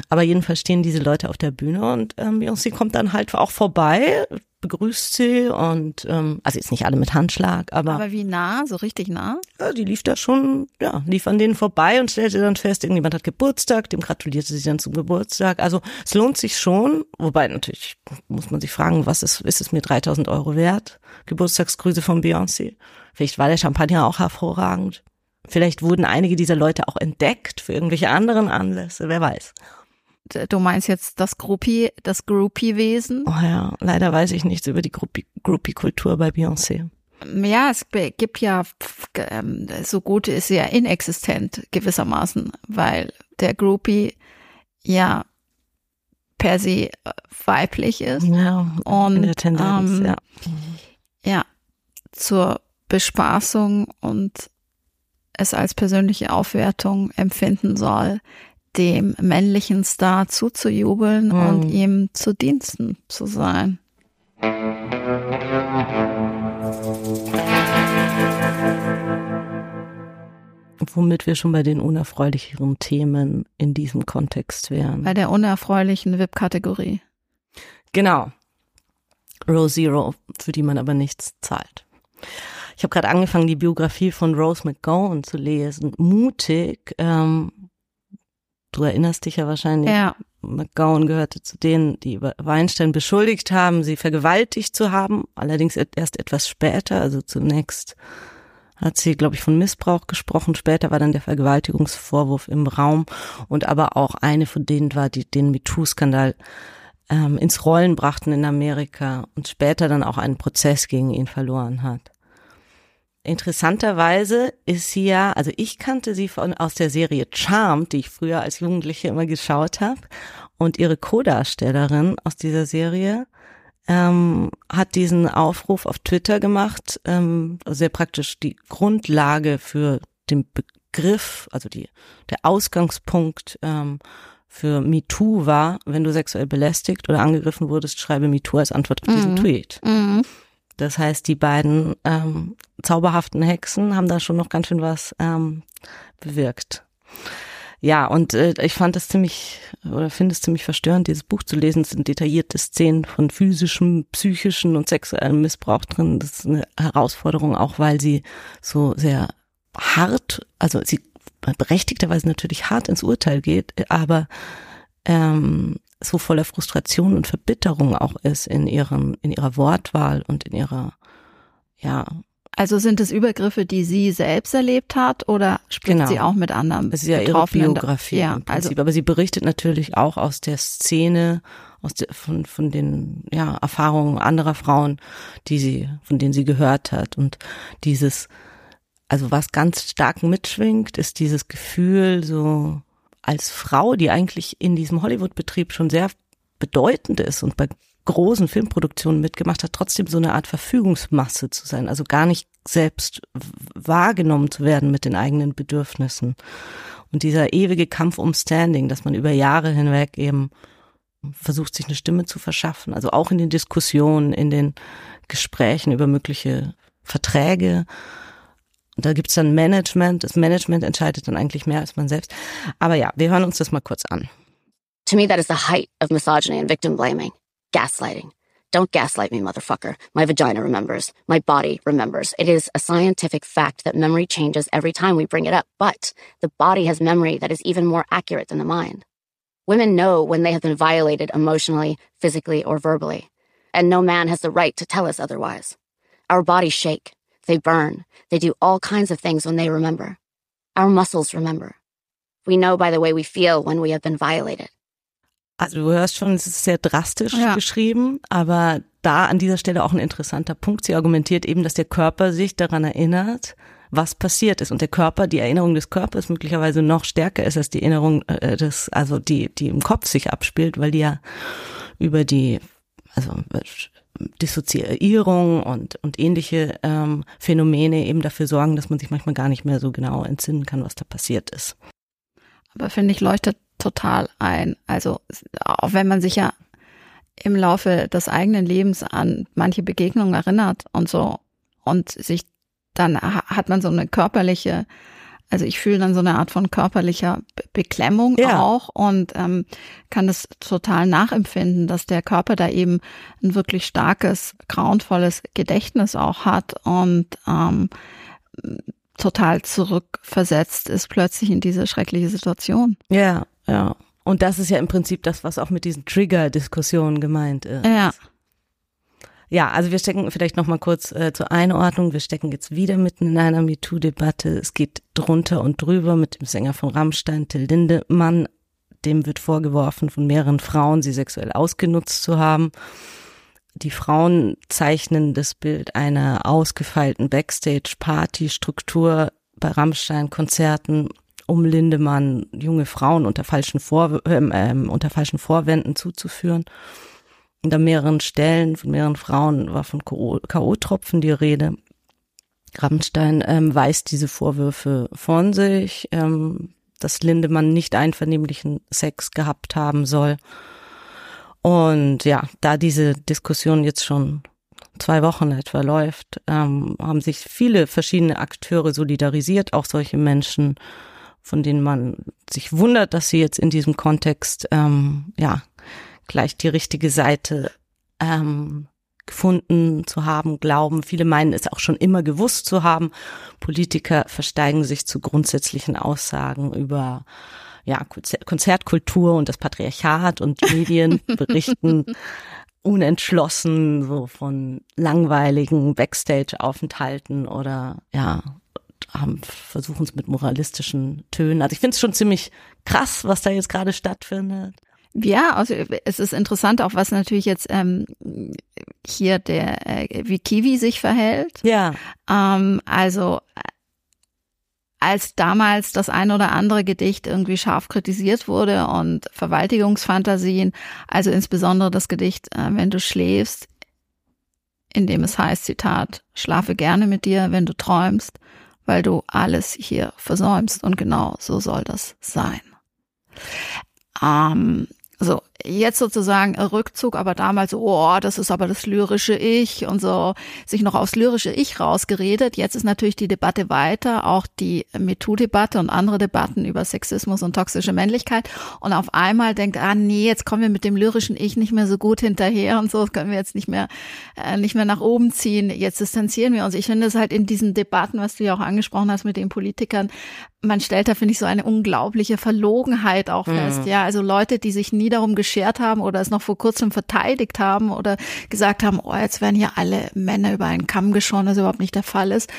Aber jedenfalls stehen diese Leute auf der Bühne und ähm, Beyoncé kommt dann halt auch vorbei, begrüßt sie und ähm, also jetzt nicht alle mit Handschlag, aber,
Aber wie nah? So richtig nah?
ja, die lief da schon, ja, lief an denen vorbei und stellte dann fest, irgendjemand hat Geburtstag, dem gratulierte sie dann zum Geburtstag. Also es lohnt sich schon, wobei natürlich muss man sich fragen, was ist, ist es mir 3000 Euro wert? Geburtstagsgrüße von Beyoncé. Vielleicht war der Champagner auch hervorragend. Vielleicht wurden einige dieser Leute auch entdeckt für irgendwelche anderen Anlässe, wer weiß.
Du meinst jetzt das Groupie, das Groupie-Wesen?
Oh ja, leider weiß ich nichts über die Groupie- Groupie-Kultur bei Beyoncé.
Ja, es gibt ja, ähm, so gut ist sie ja inexistent gewissermaßen, weil der Groupie ja per se äh, weiblich ist.
Ja,
Und,
in der Tendenz,
ähm,
ja.
ja, zur Bespaßung und es als persönliche Aufwertung empfinden soll, dem männlichen Star zuzujubeln
Mhm.
und ihm zu Diensten zu sein.
Womit wir schon bei den unerfreulicheren Themen in diesem Kontext wären.
Bei der unerfreulichen VIP-Kategorie.
Genau. Row Zero, für die man aber nichts zahlt. Ich habe gerade angefangen, die Biografie von Rose McGowan zu lesen. Mutig. Ähm, du erinnerst dich ja wahrscheinlich.
Ja,
McGowan gehörte zu denen, die Weinstein beschuldigt haben, sie vergewaltigt zu haben. Allerdings erst etwas später. Also zunächst hat sie, glaube ich, von Missbrauch gesprochen. Später war dann der Vergewaltigungsvorwurf im Raum und aber auch eine von denen war, die den MeToo-Skandal ähm, ins Rollen brachten in Amerika und später dann auch einen Prozess gegen ihn verloren hat. Interessanterweise ist sie ja, also ich kannte sie von aus der Serie Charmed, die ich früher als Jugendliche immer geschaut habe. Und ihre Co-Darstellerin aus dieser Serie ähm, hat diesen Aufruf auf Twitter gemacht, ähm, sehr praktisch die Grundlage für den Begriff, also die, der Ausgangspunkt ähm, für MeToo war, wenn du sexuell belästigt oder angegriffen wurdest, schreibe MeToo als Antwort auf diesen mhm. Tweet. Mhm. Das heißt, die beiden ähm, zauberhaften Hexen haben da schon noch ganz schön was ähm, bewirkt. Ja, und äh, ich fand es ziemlich oder finde es ziemlich verstörend, dieses Buch zu lesen. Es sind detaillierte Szenen von physischem, psychischen und sexuellem Missbrauch drin. Das ist eine Herausforderung, auch weil sie so sehr hart, also sie berechtigterweise natürlich hart ins Urteil geht, aber ähm, so voller Frustration und Verbitterung auch ist in ihrem, in ihrer Wortwahl und in ihrer, ja.
Also sind es Übergriffe, die sie selbst erlebt hat oder spricht genau. sie auch mit anderen?
Es ist ja ihre Biografie ja, im Prinzip, also, aber sie berichtet natürlich auch aus der Szene, aus der, von, von den ja, Erfahrungen anderer Frauen, die sie, von denen sie gehört hat. Und dieses, also was ganz stark mitschwingt, ist dieses Gefühl, so als Frau, die eigentlich in diesem Hollywood-Betrieb schon sehr bedeutend ist und bei großen Filmproduktionen mitgemacht hat, trotzdem so eine Art Verfügungsmasse zu sein, also gar nicht selbst wahrgenommen zu werden mit den eigenen Bedürfnissen. Und dieser ewige Kampf um Standing, dass man über Jahre hinweg eben versucht, sich eine Stimme zu verschaffen, also auch in den Diskussionen, in den Gesprächen über mögliche Verträge, da gibt's dann Management. Das Management entscheidet dann eigentlich mehr als man selbst. Aber ja, wir hören uns das mal kurz an.
To me, that is the height of misogyny and victim blaming. Gaslighting. Don't gaslight me, motherfucker. My vagina remembers. My body remembers. It is a scientific fact that memory changes every time we bring it up, but the body has memory that is even more accurate than the mind. Women know when they have been violated emotionally, physically, or verbally, and no man has the right to tell us otherwise. Our bodies shake. They burn. They do all kinds of things when they remember. Our muscles remember. We know by the way we feel when we have been violated.
Also du hörst schon, es ist sehr drastisch ja. geschrieben, aber da an dieser Stelle auch ein interessanter Punkt. Sie argumentiert eben, dass der Körper sich daran erinnert, was passiert ist und der Körper, die Erinnerung des Körpers möglicherweise noch stärker ist als die Erinnerung äh, des, also die, die im Kopf sich abspielt, weil die ja über die, also Dissoziierung und, und ähnliche ähm, Phänomene eben dafür sorgen, dass man sich manchmal gar nicht mehr so genau entsinnen kann, was da passiert ist.
Aber finde ich, leuchtet total ein. Also auch wenn man sich ja im Laufe des eigenen Lebens an manche Begegnungen erinnert und so und sich dann hat man so eine körperliche also ich fühle dann so eine Art von körperlicher Beklemmung ja. auch und ähm, kann das total nachempfinden, dass der Körper da eben ein wirklich starkes, grauenvolles Gedächtnis auch hat und ähm, total zurückversetzt ist plötzlich in diese schreckliche Situation.
Ja, ja. Und das ist ja im Prinzip das, was auch mit diesen Trigger-Diskussionen gemeint ist.
Ja.
Ja, also wir stecken vielleicht noch mal kurz äh, zur Einordnung. Wir stecken jetzt wieder mitten in einer MeToo-Debatte. Es geht drunter und drüber mit dem Sänger von Rammstein, Till Lindemann. Dem wird vorgeworfen, von mehreren Frauen sie sexuell ausgenutzt zu haben. Die Frauen zeichnen das Bild einer ausgefeilten Backstage-Party-Struktur bei Rammstein-Konzerten um Lindemann junge Frauen unter falschen, Vor äh, äh, unter falschen Vorwänden zuzuführen. Und an mehreren Stellen von mehreren Frauen war von K.O.-Tropfen die Rede. Rammstein ähm, weist diese Vorwürfe von sich, ähm, dass Lindemann nicht einvernehmlichen Sex gehabt haben soll. Und ja, da diese Diskussion jetzt schon zwei Wochen etwa läuft, ähm, haben sich viele verschiedene Akteure solidarisiert, auch solche Menschen, von denen man sich wundert, dass sie jetzt in diesem Kontext ähm, ja gleich die richtige Seite ähm, gefunden zu haben, glauben. Viele meinen es auch schon immer gewusst zu haben. Politiker versteigen sich zu grundsätzlichen Aussagen über ja, Konzertkultur und das Patriarchat und Medien berichten unentschlossen so von langweiligen Backstage-Aufenthalten oder ja, versuchen es mit moralistischen Tönen. Also ich finde es schon ziemlich krass, was da jetzt gerade stattfindet.
Ja, also es ist interessant, auch was natürlich jetzt ähm, hier der äh, wie Kiwi sich verhält.
Ja.
Ähm, also als damals das ein oder andere Gedicht irgendwie scharf kritisiert wurde und Verwaltigungsfantasien, also insbesondere das Gedicht äh, Wenn du schläfst, in dem es heißt, Zitat, schlafe gerne mit dir, wenn du träumst, weil du alles hier versäumst und genau so soll das sein. Ähm, so, jetzt sozusagen Rückzug, aber damals, oh, das ist aber das lyrische Ich und so, sich noch aufs lyrische Ich rausgeredet. Jetzt ist natürlich die Debatte weiter, auch die MeToo-Debatte und andere Debatten über Sexismus und toxische Männlichkeit. Und auf einmal denkt, ah nee, jetzt kommen wir mit dem lyrischen Ich nicht mehr so gut hinterher und so, das können wir jetzt nicht mehr, äh, nicht mehr nach oben ziehen. Jetzt distanzieren wir uns. Ich finde es halt in diesen Debatten, was du ja auch angesprochen hast mit den Politikern, man stellt da, finde ich, so eine unglaubliche Verlogenheit auch fest. Mhm. Ja, also Leute, die sich nie darum geschert haben oder es noch vor kurzem verteidigt haben oder gesagt haben, oh, jetzt werden hier alle Männer über einen Kamm geschoren, was überhaupt nicht der Fall ist.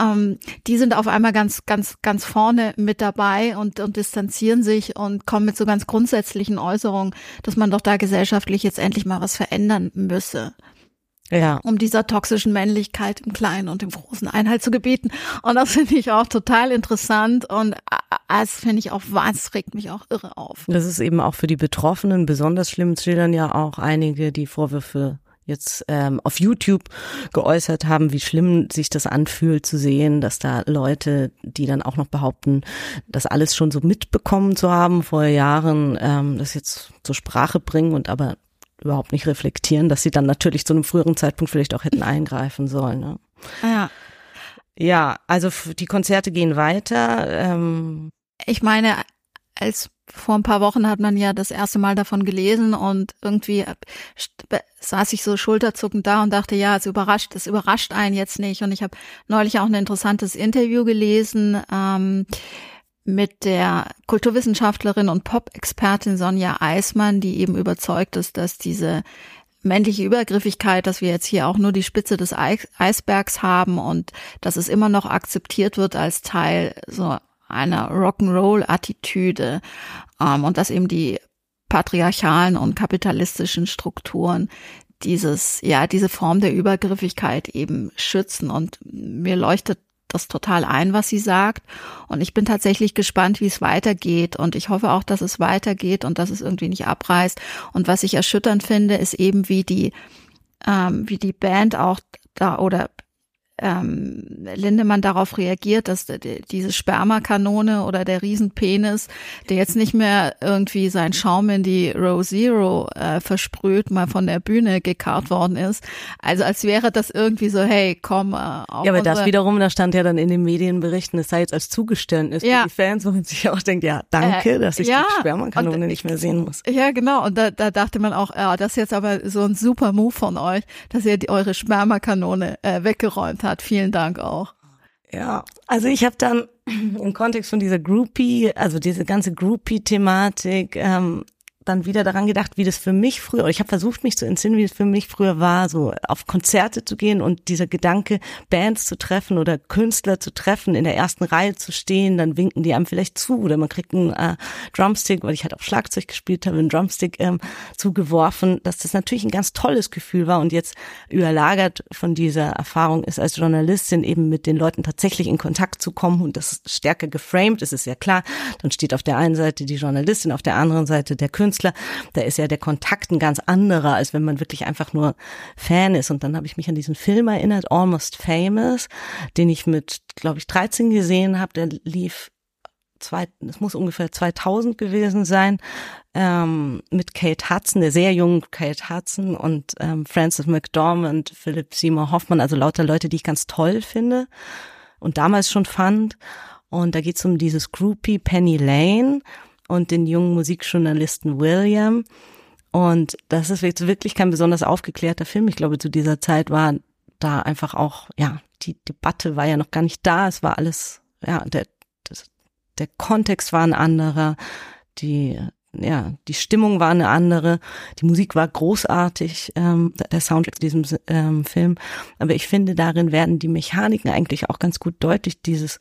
Ähm, die sind auf einmal ganz, ganz, ganz vorne mit dabei und, und distanzieren sich und kommen mit so ganz grundsätzlichen Äußerungen, dass man doch da gesellschaftlich jetzt endlich mal was verändern müsse
ja.
um dieser toxischen Männlichkeit im Kleinen und im Großen Einhalt zu gebieten. Und das finde ich auch total interessant und das finde ich auch, das regt mich auch irre auf.
Das ist eben auch für die Betroffenen besonders schlimm. schildern ja auch einige, die Vorwürfe jetzt ähm, auf YouTube geäußert haben, wie schlimm sich das anfühlt zu sehen, dass da Leute, die dann auch noch behaupten, das alles schon so mitbekommen zu haben vor Jahren, ähm, das jetzt zur Sprache bringen und aber überhaupt nicht reflektieren, dass sie dann natürlich zu einem früheren Zeitpunkt vielleicht auch hätten eingreifen sollen. Ne?
Ja.
Ja, also die Konzerte gehen weiter. Ähm.
Ich meine, als vor ein paar Wochen hat man ja das erste Mal davon gelesen und irgendwie saß ich so schulterzuckend da und dachte, ja, es überrascht, es überrascht einen jetzt nicht. Und ich habe neulich auch ein interessantes Interview gelesen. Ähm, mit der Kulturwissenschaftlerin und Pop-Expertin Sonja Eismann, die eben überzeugt ist, dass diese männliche Übergriffigkeit, dass wir jetzt hier auch nur die Spitze des Eisbergs haben und dass es immer noch akzeptiert wird als Teil so einer Rock'n'Roll-Attitüde ähm, und dass eben die patriarchalen und kapitalistischen Strukturen dieses, ja, diese Form der Übergriffigkeit eben schützen. Und mir leuchtet das total ein, was sie sagt. Und ich bin tatsächlich gespannt, wie es weitergeht. Und ich hoffe auch, dass es weitergeht und dass es irgendwie nicht abreißt. Und was ich erschütternd finde, ist eben, wie die, ähm, wie die Band auch da oder ähm, Lindemann darauf reagiert, dass diese Spermakanone oder der Riesenpenis, der jetzt nicht mehr irgendwie sein Schaum in die Row Zero äh, versprüht, mal von der Bühne gekarrt worden ist. Also als wäre das irgendwie so, hey, komm. Äh,
ja, aber das wiederum, da stand ja dann in den Medienberichten, es sei jetzt als Zugeständnis ja. für die Fans, wo man sich auch denkt, ja, danke, äh, dass ich ja, die Spermakanone und, nicht mehr sehen muss.
Ja, genau. Und da, da dachte man auch, ja, das ist jetzt aber so ein super Move von euch, dass ihr die, eure Spermakanone äh, weggeräumt habt hat. Vielen Dank auch.
Ja, also ich habe dann im Kontext von dieser Groupie, also diese ganze Groupie-Thematik, ähm, dann wieder daran gedacht, wie das für mich früher, ich habe versucht, mich zu entsinnen, wie es für mich früher war, so auf Konzerte zu gehen und dieser Gedanke, Bands zu treffen oder Künstler zu treffen, in der ersten Reihe zu stehen, dann winken die einem vielleicht zu oder man kriegt einen äh, Drumstick, weil ich halt auf Schlagzeug gespielt habe, einen Drumstick ähm, zugeworfen, dass das natürlich ein ganz tolles Gefühl war und jetzt überlagert von dieser Erfahrung ist als Journalistin eben mit den Leuten tatsächlich in Kontakt zu kommen und das stärker geframed, ist es ja klar. Dann steht auf der einen Seite die Journalistin, auf der anderen Seite der Künstler Künstler, da ist ja der Kontakt ein ganz anderer, als wenn man wirklich einfach nur Fan ist. Und dann habe ich mich an diesen Film erinnert, Almost Famous, den ich mit, glaube ich, 13 gesehen habe. Der lief zwei, es muss ungefähr 2000 gewesen sein, ähm, mit Kate Hudson, der sehr jungen Kate Hudson und ähm, Francis McDormand, Philip Seymour Hoffman, also lauter Leute, die ich ganz toll finde und damals schon fand. Und da geht es um dieses Groupie Penny Lane und den jungen Musikjournalisten William. Und das ist jetzt wirklich kein besonders aufgeklärter Film. Ich glaube, zu dieser Zeit war da einfach auch, ja, die Debatte war ja noch gar nicht da. Es war alles, ja, der, das, der Kontext war ein anderer. Die, ja, die Stimmung war eine andere. Die Musik war großartig, ähm, der Soundtrack zu diesem ähm, Film. Aber ich finde, darin werden die Mechaniken eigentlich auch ganz gut deutlich. Dieses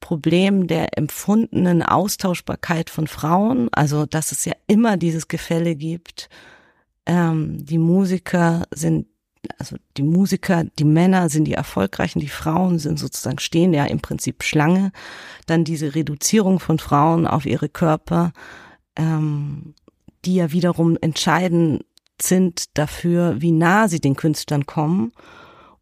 Problem der empfundenen Austauschbarkeit von Frauen, also dass es ja immer dieses Gefälle gibt. Ähm, die Musiker sind, also die Musiker, die Männer sind die Erfolgreichen, die Frauen sind sozusagen, stehen ja im Prinzip Schlange. Dann diese Reduzierung von Frauen auf ihre Körper, ähm, die ja wiederum entscheidend sind dafür, wie nah sie den Künstlern kommen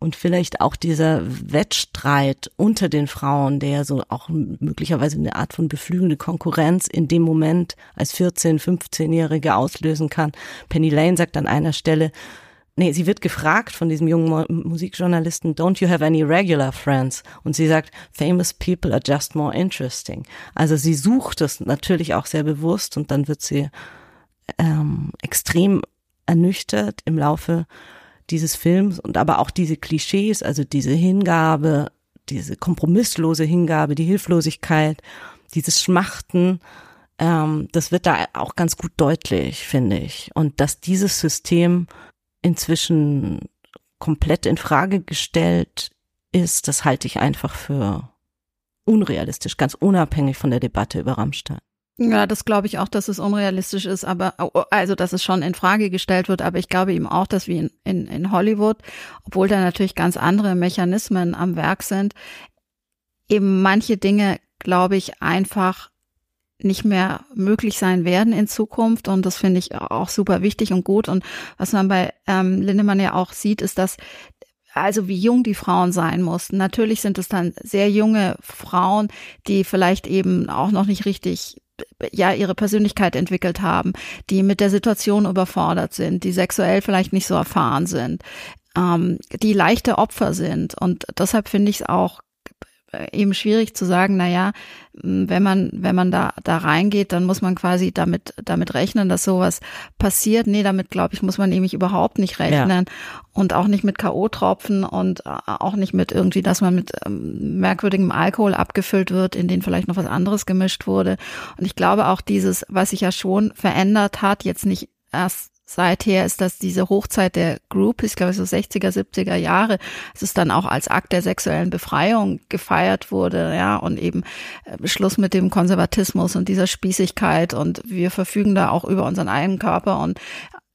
und vielleicht auch dieser Wettstreit unter den Frauen, der so auch möglicherweise eine Art von beflügelnde Konkurrenz in dem Moment als 14-, 15-Jährige auslösen kann. Penny Lane sagt an einer Stelle, nee, sie wird gefragt von diesem jungen Musikjournalisten, don't you have any regular friends? Und sie sagt, famous people are just more interesting. Also sie sucht es natürlich auch sehr bewusst und dann wird sie ähm, extrem ernüchtert im Laufe dieses Films und aber auch diese Klischees, also diese Hingabe, diese kompromisslose Hingabe, die Hilflosigkeit, dieses Schmachten, ähm, das wird da auch ganz gut deutlich, finde ich. Und dass dieses System inzwischen komplett in Frage gestellt ist, das halte ich einfach für unrealistisch, ganz unabhängig von der Debatte über Rammstein.
Ja, das glaube ich auch, dass es unrealistisch ist, aber also dass es schon in Frage gestellt wird, aber ich glaube eben auch, dass wie in, in, in Hollywood, obwohl da natürlich ganz andere Mechanismen am Werk sind, eben manche Dinge, glaube ich, einfach nicht mehr möglich sein werden in Zukunft. Und das finde ich auch super wichtig und gut. Und was man bei ähm, Lindemann ja auch sieht, ist, dass also wie jung die Frauen sein mussten. Natürlich sind es dann sehr junge Frauen, die vielleicht eben auch noch nicht richtig ja ihre Persönlichkeit entwickelt haben, die mit der Situation überfordert sind, die sexuell vielleicht nicht so erfahren sind, ähm, die leichte Opfer sind. Und deshalb finde ich es auch eben schwierig zu sagen, na ja, wenn man, wenn man da, da reingeht, dann muss man quasi damit, damit rechnen, dass sowas passiert. Nee, damit glaube ich, muss man nämlich überhaupt nicht rechnen. Ja. Und auch nicht mit K.O.-Tropfen und auch nicht mit irgendwie, dass man mit ähm, merkwürdigem Alkohol abgefüllt wird, in den vielleicht noch was anderes gemischt wurde. Und ich glaube auch dieses, was sich ja schon verändert hat, jetzt nicht erst seither ist das diese Hochzeit der Groupies, ich glaube so 60er, 70er Jahre, es ist dann auch als Akt der sexuellen Befreiung gefeiert wurde, ja, und eben äh, Schluss mit dem Konservatismus und dieser Spießigkeit. Und wir verfügen da auch über unseren eigenen Körper. Und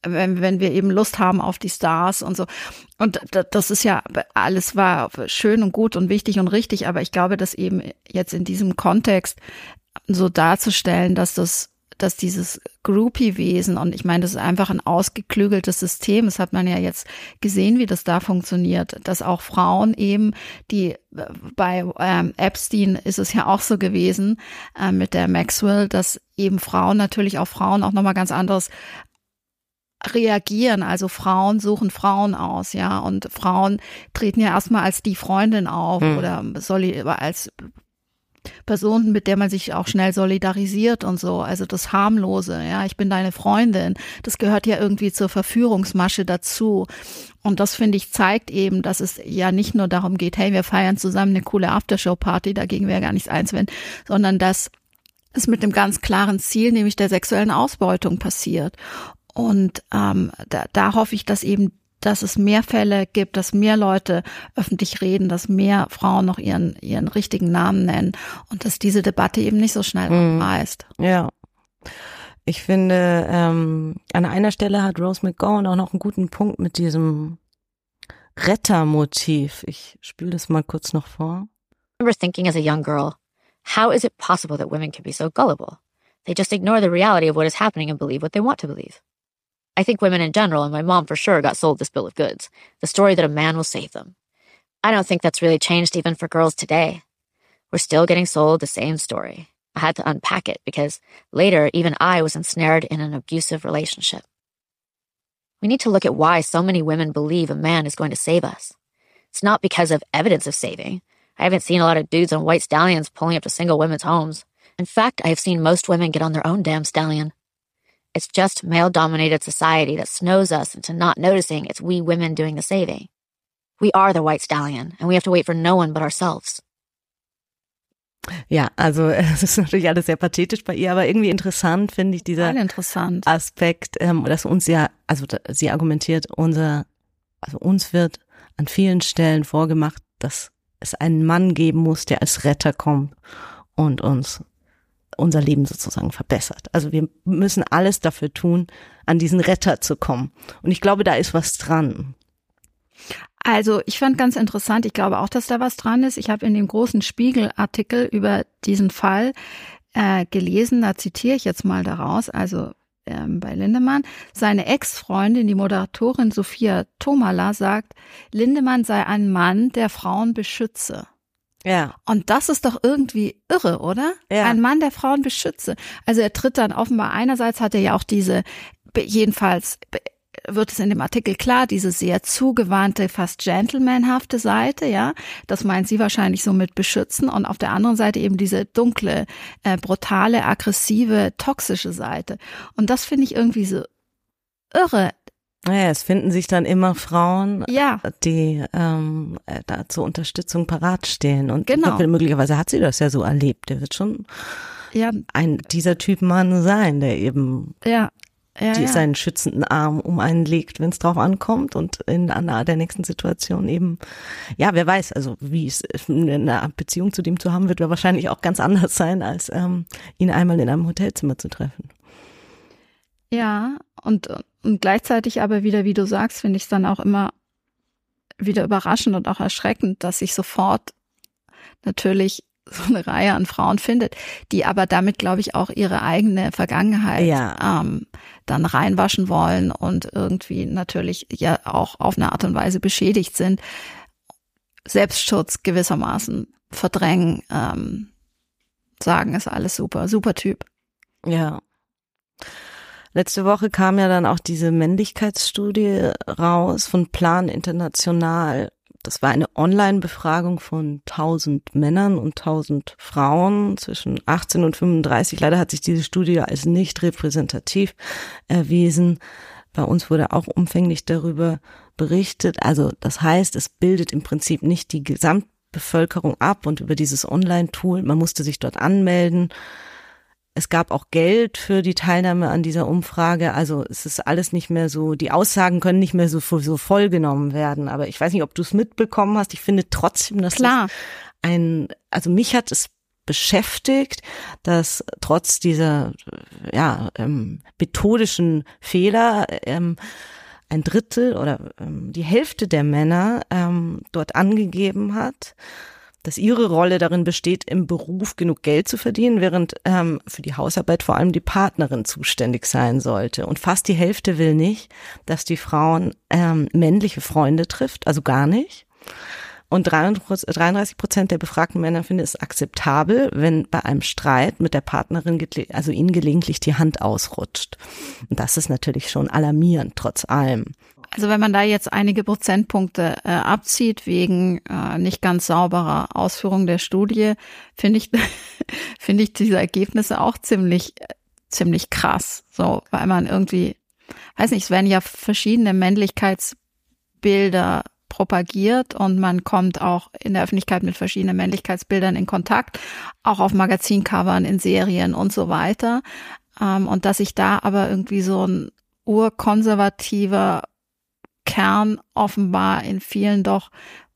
wenn, wenn wir eben Lust haben auf die Stars und so. Und das ist ja, alles war schön und gut und wichtig und richtig, aber ich glaube, dass eben jetzt in diesem Kontext so darzustellen, dass das dass dieses Groupie-Wesen, und ich meine, das ist einfach ein ausgeklügeltes System, das hat man ja jetzt gesehen, wie das da funktioniert, dass auch Frauen eben, die äh, bei ähm, Epstein ist es ja auch so gewesen äh, mit der Maxwell, dass eben Frauen natürlich auf Frauen auch nochmal ganz anderes reagieren. Also Frauen suchen Frauen aus, ja. Und Frauen treten ja erstmal als die Freundin auf mhm. oder als Person, mit der man sich auch schnell solidarisiert und so. Also das harmlose, ja, ich bin deine Freundin. Das gehört ja irgendwie zur Verführungsmasche dazu. Und das finde ich zeigt eben, dass es ja nicht nur darum geht, hey, wir feiern zusammen eine coole Aftershow-Party, dagegen wäre gar nichts einzuwenden, sondern dass es mit einem ganz klaren Ziel, nämlich der sexuellen Ausbeutung passiert. Und ähm, da, da hoffe ich, dass eben dass es mehr Fälle gibt, dass mehr Leute öffentlich reden, dass mehr Frauen noch ihren, ihren richtigen Namen nennen und dass diese Debatte eben nicht so schnell mhm. abreißt.
Ja. Ich finde, ähm, an einer Stelle hat Rose McGowan auch noch einen guten Punkt mit diesem Rettermotiv. Ich spüle das mal kurz noch vor.
I remember thinking as a young girl, how is it possible that women can be so gullible? They just ignore the reality of what is happening and believe what they want to believe. I think women in general, and my mom for sure, got sold this bill of goods the story that a man will save them. I don't think that's really changed even for girls today. We're still getting sold the same story. I had to unpack it because later, even I was ensnared in an abusive relationship. We need to look at why so many women believe a man is going to save us. It's not because of evidence of saving. I haven't seen a lot of dudes on white stallions pulling up to single women's homes. In fact, I have seen most women get on their own damn stallion. It's just male dominated society that snows us into not noticing it's we women doing the saving. We are the white stallion and we have to wait for no one but ourselves.
Ja, also es ist natürlich alles sehr pathetisch bei ihr, aber irgendwie interessant finde ich dieser
interessant.
Aspekt, ähm, dass uns ja, also sie argumentiert, unser, also uns wird an vielen Stellen vorgemacht, dass es einen Mann geben muss, der als Retter kommt und uns unser Leben sozusagen verbessert. Also wir müssen alles dafür tun, an diesen Retter zu kommen. Und ich glaube, da ist was dran.
Also ich fand ganz interessant, ich glaube auch, dass da was dran ist. Ich habe in dem großen Spiegel-Artikel über diesen Fall äh, gelesen, da zitiere ich jetzt mal daraus, also ähm, bei Lindemann, seine Ex-Freundin, die Moderatorin Sophia Tomala, sagt, Lindemann sei ein Mann, der Frauen beschütze.
Ja.
Und das ist doch irgendwie irre, oder?
Ja.
Ein Mann, der Frauen beschütze. Also er tritt dann offenbar einerseits hat er ja auch diese, jedenfalls wird es in dem Artikel klar, diese sehr zugewandte, fast gentlemanhafte Seite, ja, das meint sie wahrscheinlich so mit beschützen und auf der anderen Seite eben diese dunkle, äh, brutale, aggressive, toxische Seite. Und das finde ich irgendwie so irre.
Naja, es finden sich dann immer Frauen,
Ja,
die ähm, äh, da zur Unterstützung parat stehen. Und
Genau.
möglicherweise hat sie das ja so erlebt. Der wird schon
ja,
ein dieser Typ Mann sein, der eben
ja. Ja,
die
ja.
seinen schützenden Arm um einen legt, wenn es drauf ankommt und in einer der nächsten Situation eben, ja, wer weiß, also wie es eine Beziehung zu dem zu haben, wird wahrscheinlich auch ganz anders sein, als ähm, ihn einmal in einem Hotelzimmer zu treffen.
Ja, und, und gleichzeitig aber wieder, wie du sagst, finde ich es dann auch immer wieder überraschend und auch erschreckend, dass sich sofort natürlich so eine Reihe an Frauen findet, die aber damit, glaube ich, auch ihre eigene Vergangenheit
Ja.
ähm, dann reinwaschen wollen und irgendwie natürlich ja auch auf eine Art und Weise beschädigt sind. Selbstschutz gewissermaßen verdrängen, ähm, sagen, ist alles super, super Typ.
Ja. Letzte Woche kam ja dann auch diese Männlichkeitsstudie raus von Plan International. Das war eine Online-Befragung von 1000 Männern und 1000 Frauen zwischen 18 und 35. Leider hat sich diese Studie als nicht repräsentativ erwiesen. Bei uns wurde auch umfänglich darüber berichtet. Also das heißt, es bildet im Prinzip nicht die Gesamtbevölkerung ab und über dieses Online-Tool, man musste sich dort anmelden. Es gab auch Geld für die Teilnahme an dieser Umfrage. Also es ist alles nicht mehr so, die Aussagen können nicht mehr so, so voll genommen werden. Aber ich weiß nicht, ob du es mitbekommen hast. Ich finde trotzdem, dass
Klar.
das ein, also mich hat es beschäftigt, dass trotz dieser ja ähm, methodischen Fehler ähm, ein Drittel oder ähm, die Hälfte der Männer ähm, dort angegeben hat, dass ihre Rolle darin besteht, im Beruf genug Geld zu verdienen, während ähm, für die Hausarbeit vor allem die Partnerin zuständig sein sollte. Und fast die Hälfte will nicht, dass die Frauen ähm, männliche Freunde trifft, also gar nicht. Und 33 Prozent der befragten Männer finden es akzeptabel, wenn bei einem Streit mit der Partnerin, also ihnen gelegentlich die Hand ausrutscht. Und das ist natürlich schon alarmierend, trotz allem.
Also wenn man da jetzt einige Prozentpunkte äh, abzieht wegen äh, nicht ganz sauberer Ausführung der Studie, finde ich finde ich diese Ergebnisse auch ziemlich äh, ziemlich krass. So, weil man irgendwie, weiß nicht, es werden ja verschiedene Männlichkeitsbilder propagiert und man kommt auch in der Öffentlichkeit mit verschiedenen Männlichkeitsbildern in Kontakt, auch auf Magazincovern, in Serien und so weiter. Ähm, und dass sich da aber irgendwie so ein urkonservativer Kern offenbar in vielen doch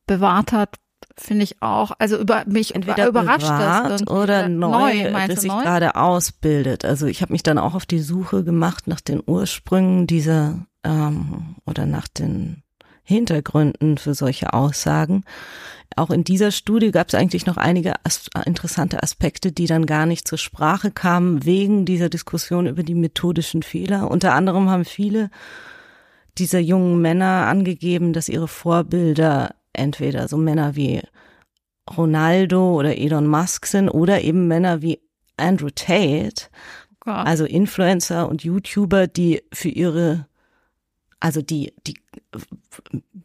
bewahrt hat, finde ich auch. Also über mich
Entweder
überrascht das
oder neu,
meinst
das
du
sich
neu?
gerade ausbildet. Also ich habe mich dann auch auf die Suche gemacht nach den Ursprüngen dieser ähm, oder nach den Hintergründen für solche Aussagen. Auch in dieser Studie gab es eigentlich noch einige as interessante Aspekte, die dann gar nicht zur Sprache kamen wegen dieser Diskussion über die methodischen Fehler. Unter anderem haben viele dieser jungen Männer angegeben, dass ihre Vorbilder entweder so Männer wie Ronaldo oder Elon Musk sind oder eben Männer wie Andrew Tate,
Gott.
also Influencer und YouTuber, die für ihre, also die, die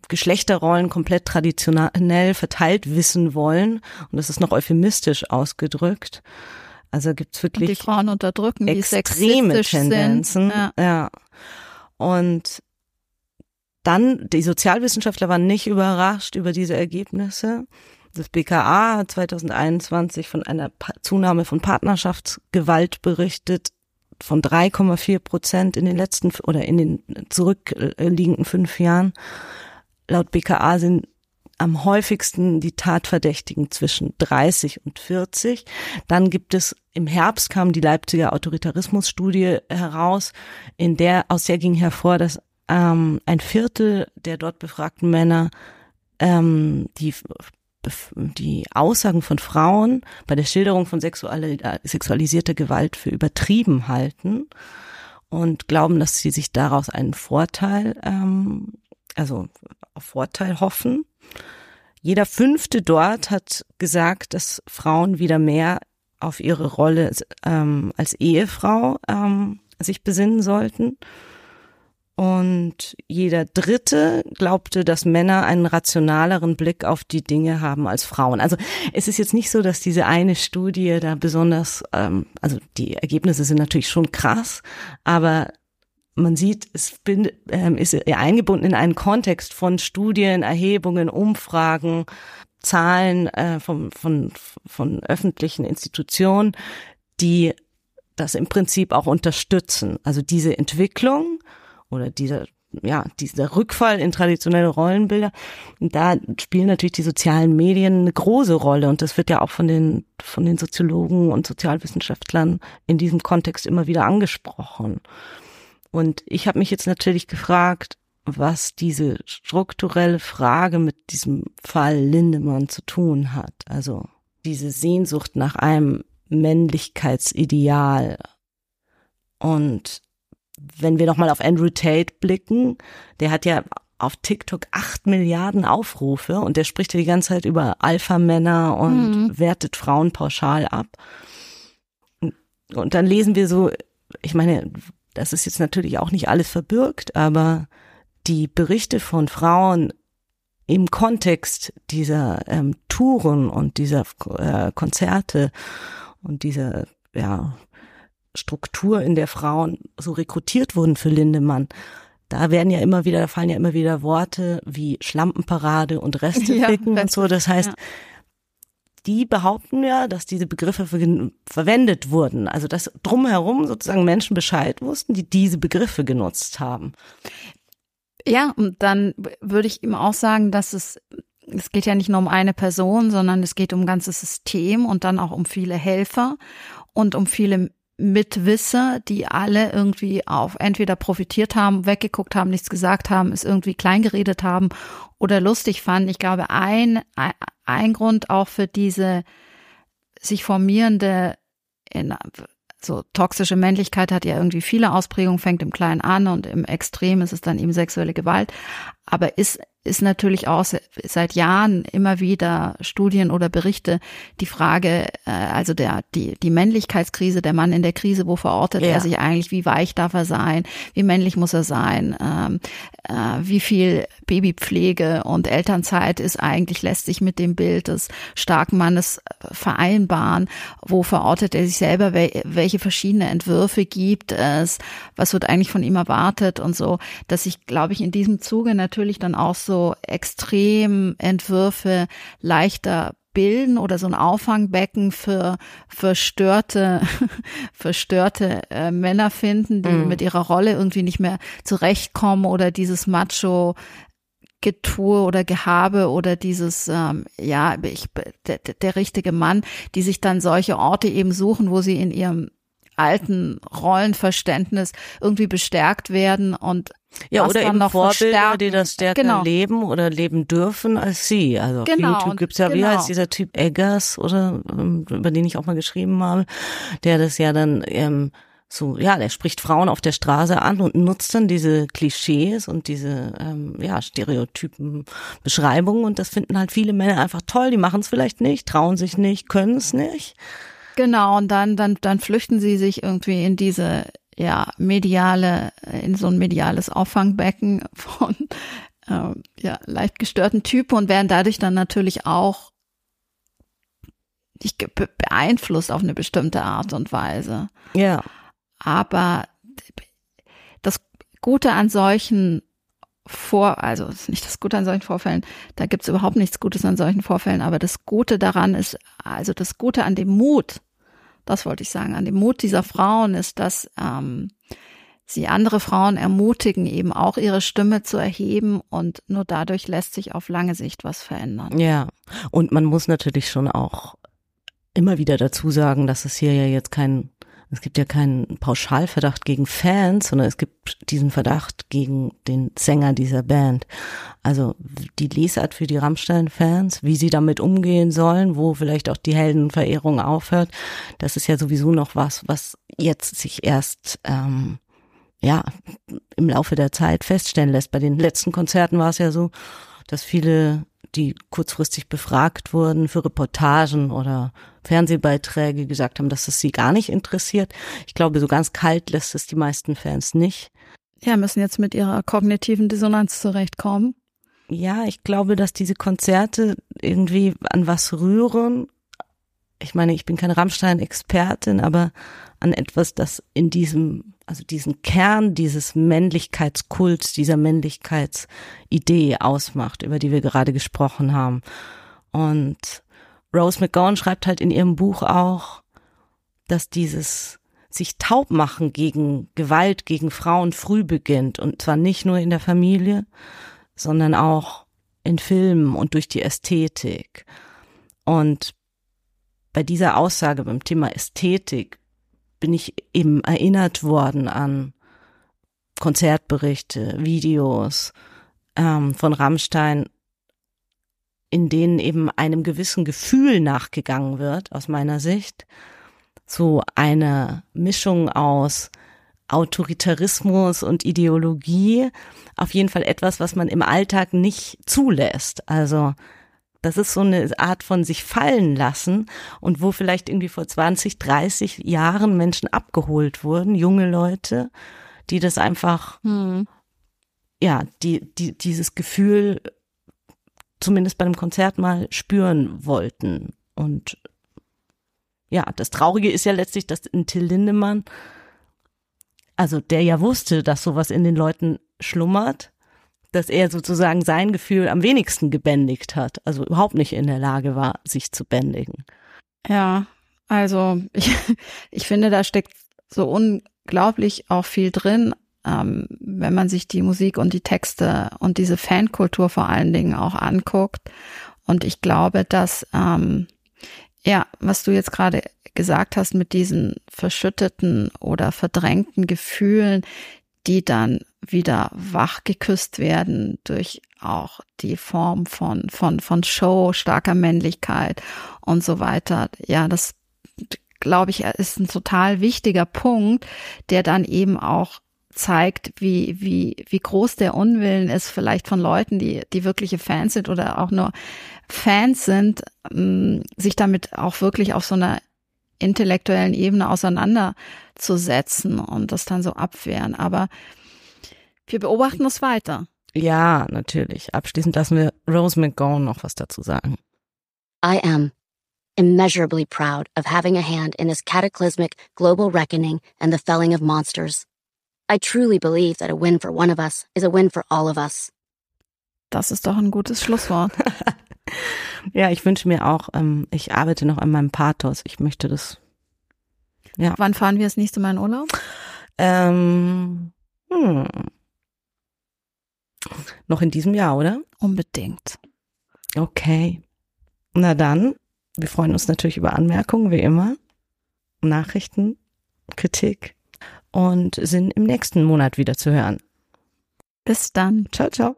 Geschlechterrollen komplett traditionell verteilt wissen wollen. Und das ist noch euphemistisch ausgedrückt. Also gibt's
und die
wirklich
Frauen unterdrücken,
extreme Tendenzen.
Ja.
ja. Und dann, die Sozialwissenschaftler waren nicht überrascht über diese Ergebnisse. Das BKA hat 2021 von einer Zunahme von Partnerschaftsgewalt berichtet von 3,4 Prozent in den letzten oder in den zurückliegenden fünf Jahren. Laut BKA sind am häufigsten die Tatverdächtigen zwischen 30 und 40. Dann gibt es im Herbst kam die Leipziger Autoritarismusstudie heraus, in der aus der ging hervor, dass ähm, ein Viertel der dort befragten Männer ähm, die die Aussagen von Frauen bei der Schilderung von sexualisierter Gewalt für übertrieben halten und glauben, dass sie sich daraus einen Vorteil, ähm, also auf Vorteil hoffen. Jeder fünfte dort hat gesagt, dass Frauen wieder mehr auf ihre Rolle ähm, als Ehefrau ähm, sich besinnen sollten. Und jeder Dritte glaubte, dass Männer einen rationaleren Blick auf die Dinge haben als Frauen. Also es ist jetzt nicht so, dass diese eine Studie da besonders, ähm, also die Ergebnisse sind natürlich schon krass, aber man sieht, es bin, ähm, ist eingebunden in einen Kontext von Studien, Erhebungen, Umfragen, Zahlen äh, von, von, von öffentlichen Institutionen, die das im Prinzip auch unterstützen. Also diese Entwicklung oder dieser ja, dieser Rückfall in traditionelle Rollenbilder, da spielen natürlich die sozialen Medien eine große Rolle und das wird ja auch von den von den Soziologen und Sozialwissenschaftlern in diesem Kontext immer wieder angesprochen. Und ich habe mich jetzt natürlich gefragt, was diese strukturelle Frage mit diesem Fall Lindemann zu tun hat. Also diese Sehnsucht nach einem Männlichkeitsideal und wenn wir nochmal auf Andrew Tate blicken, der hat ja auf TikTok acht Milliarden Aufrufe und der spricht ja die ganze Zeit über Alpha-Männer und mhm. wertet Frauen pauschal ab. Und dann lesen wir so, ich meine, das ist jetzt natürlich auch nicht alles verbürgt, aber die Berichte von Frauen im Kontext dieser ähm, Touren und dieser äh, Konzerte und dieser ja, Struktur, in der Frauen so rekrutiert wurden für Lindemann, da werden ja immer wieder, da fallen ja immer wieder Worte wie Schlampenparade und Resteficken ja, und so. Das heißt, ja. die behaupten ja, dass diese Begriffe ver verwendet wurden. Also dass drumherum sozusagen Menschen Bescheid wussten, die diese Begriffe genutzt haben.
Ja, und dann würde ich ihm auch sagen, dass es es geht ja nicht nur um eine Person, sondern es geht um ein ganzes System und dann auch um viele Helfer und um viele Mitwisser, die alle irgendwie auf entweder profitiert haben, weggeguckt haben, nichts gesagt haben, es irgendwie kleingeredet haben oder lustig fanden. Ich glaube, ein, ein Grund auch für diese sich formierende in, so toxische Männlichkeit hat ja irgendwie viele Ausprägungen, fängt im Kleinen an und im Extrem ist es dann eben sexuelle Gewalt, aber ist ist natürlich auch seit Jahren immer wieder Studien oder Berichte die Frage, äh, also der, die, die Männlichkeitskrise, der Mann in der Krise, wo verortet ja. er sich eigentlich, wie weich darf er sein, wie männlich muss er sein, ähm, äh, wie viel Babypflege und Elternzeit ist eigentlich, lässt sich mit dem Bild des starken Mannes äh, vereinbaren, wo verortet er sich selber, welche verschiedene Entwürfe gibt es, was wird eigentlich von ihm erwartet und so, dass ich, glaube ich, in diesem Zuge natürlich dann auch so extrem Entwürfe leichter bilden oder so ein Auffangbecken für verstörte, verstörte äh, Männer finden, die mm. mit ihrer Rolle irgendwie nicht mehr zurechtkommen oder dieses Macho Getue oder Gehabe oder dieses, ähm, ja, ich, der, der richtige Mann, die sich dann solche Orte eben suchen, wo sie in ihrem alten Rollenverständnis irgendwie bestärkt werden und
ja, oder eben noch Vorbilder, die das stärker genau. leben oder leben dürfen als sie. Also genau. auf YouTube gibt's ja, genau. wie heißt dieser Typ Eggers oder ähm, über den ich auch mal geschrieben habe, der das ja dann ähm, so, ja, der spricht Frauen auf der Straße an und nutzt dann diese Klischees und diese ähm, ja, Stereotypen Beschreibungen und das finden halt viele Männer einfach toll, die machen es vielleicht nicht, trauen sich nicht, können es nicht.
Genau, und dann, dann, dann flüchten sie sich irgendwie in diese, ja, mediale, in so ein mediales Auffangbecken von, äh, ja, leicht gestörten Typen und werden dadurch dann natürlich auch nicht beeinflusst auf eine bestimmte Art und Weise.
Ja.
Aber das Gute an solchen vor, also nicht das Gute an solchen Vorfällen, da gibt's überhaupt nichts Gutes an solchen Vorfällen, aber das Gute daran ist, also das Gute an dem Mut, das wollte ich sagen, an dem Mut dieser Frauen ist, dass ähm, sie andere Frauen ermutigen, eben auch ihre Stimme zu erheben und nur dadurch lässt sich auf lange Sicht was verändern.
Ja, und man muss natürlich schon auch immer wieder dazu sagen, dass es hier ja jetzt kein, es gibt ja keinen Pauschalverdacht gegen Fans, sondern es gibt diesen Verdacht gegen den Sänger dieser Band. Also die Lesart für die Rammstein-Fans, wie sie damit umgehen sollen, wo vielleicht auch die Heldenverehrung aufhört, das ist ja sowieso noch was, was jetzt sich erst ähm, ja, im Laufe der Zeit feststellen lässt. Bei den letzten Konzerten war es ja so, dass viele, die kurzfristig befragt wurden für Reportagen oder Fernsehbeiträge, gesagt haben, dass es sie gar nicht interessiert. Ich glaube, so ganz kalt lässt es die meisten Fans nicht.
Ja, müssen jetzt mit ihrer kognitiven Dissonanz zurechtkommen.
Ja, ich glaube, dass diese Konzerte irgendwie an was rühren. Ich meine, ich bin keine Rammstein-Expertin, aber an etwas, das in diesem also diesen Kern dieses Männlichkeitskults, dieser Männlichkeitsidee ausmacht, über die wir gerade gesprochen haben. Und Rose McGowan schreibt halt in ihrem Buch auch, dass dieses sich taub machen gegen Gewalt gegen Frauen früh beginnt und zwar nicht nur in der Familie, sondern auch in Filmen und durch die Ästhetik. Und bei dieser Aussage beim Thema Ästhetik bin ich eben erinnert worden an Konzertberichte, Videos ähm, von Rammstein, in denen eben einem gewissen Gefühl nachgegangen wird, aus meiner Sicht. So eine Mischung aus Autoritarismus und Ideologie. Auf jeden Fall etwas, was man im Alltag nicht zulässt. Also das ist so eine Art von sich fallen lassen und wo vielleicht irgendwie vor 20, 30 Jahren Menschen abgeholt wurden, junge Leute, die das einfach, hm. ja, die, die, dieses Gefühl zumindest bei einem Konzert mal spüren wollten. Und ja, das Traurige ist ja letztlich, dass in Till Lindemann, also der ja wusste, dass sowas in den Leuten schlummert, dass er sozusagen sein Gefühl am wenigsten gebändigt hat, also überhaupt nicht in der Lage war, sich zu bändigen.
Ja, also ich, ich finde, da steckt so unglaublich auch viel drin, ähm, wenn man sich die Musik und die Texte und diese Fankultur vor allen Dingen auch anguckt. Und ich glaube, dass, ähm, ja, was du jetzt gerade gesagt hast mit diesen verschütteten oder verdrängten Gefühlen, die dann wieder wach geküsst werden durch auch die Form von, von, von Show, starker Männlichkeit und so weiter. Ja, das glaube ich, ist ein total wichtiger Punkt, der dann eben auch zeigt, wie, wie, wie groß der Unwillen ist, vielleicht von Leuten, die, die wirkliche Fans sind oder auch nur Fans sind, ähm, sich damit auch wirklich auf so einer intellektuellen Ebene auseinanderzusetzen und das dann so abwehren. Aber wir beobachten es weiter.
Ja, natürlich. Abschließend lassen wir Rose McGowan noch was dazu sagen.
I am immeasurably proud of having a hand in this cataclysmic global reckoning and the felling of monsters. I truly believe that a win for one of us is a win for all of us.
Das ist doch ein gutes Schlusswort.
ja, ich wünsche mir auch, ähm, ich arbeite noch an meinem Pathos. Ich möchte das.
Ja. Wann fahren wir das nächste Mal in Urlaub?
Ähm, hm. Noch in diesem Jahr, oder?
Unbedingt.
Okay. Na dann, wir freuen uns natürlich über Anmerkungen, wie immer. Nachrichten, Kritik und sind im nächsten Monat wieder zu hören.
Bis dann.
Ciao, ciao.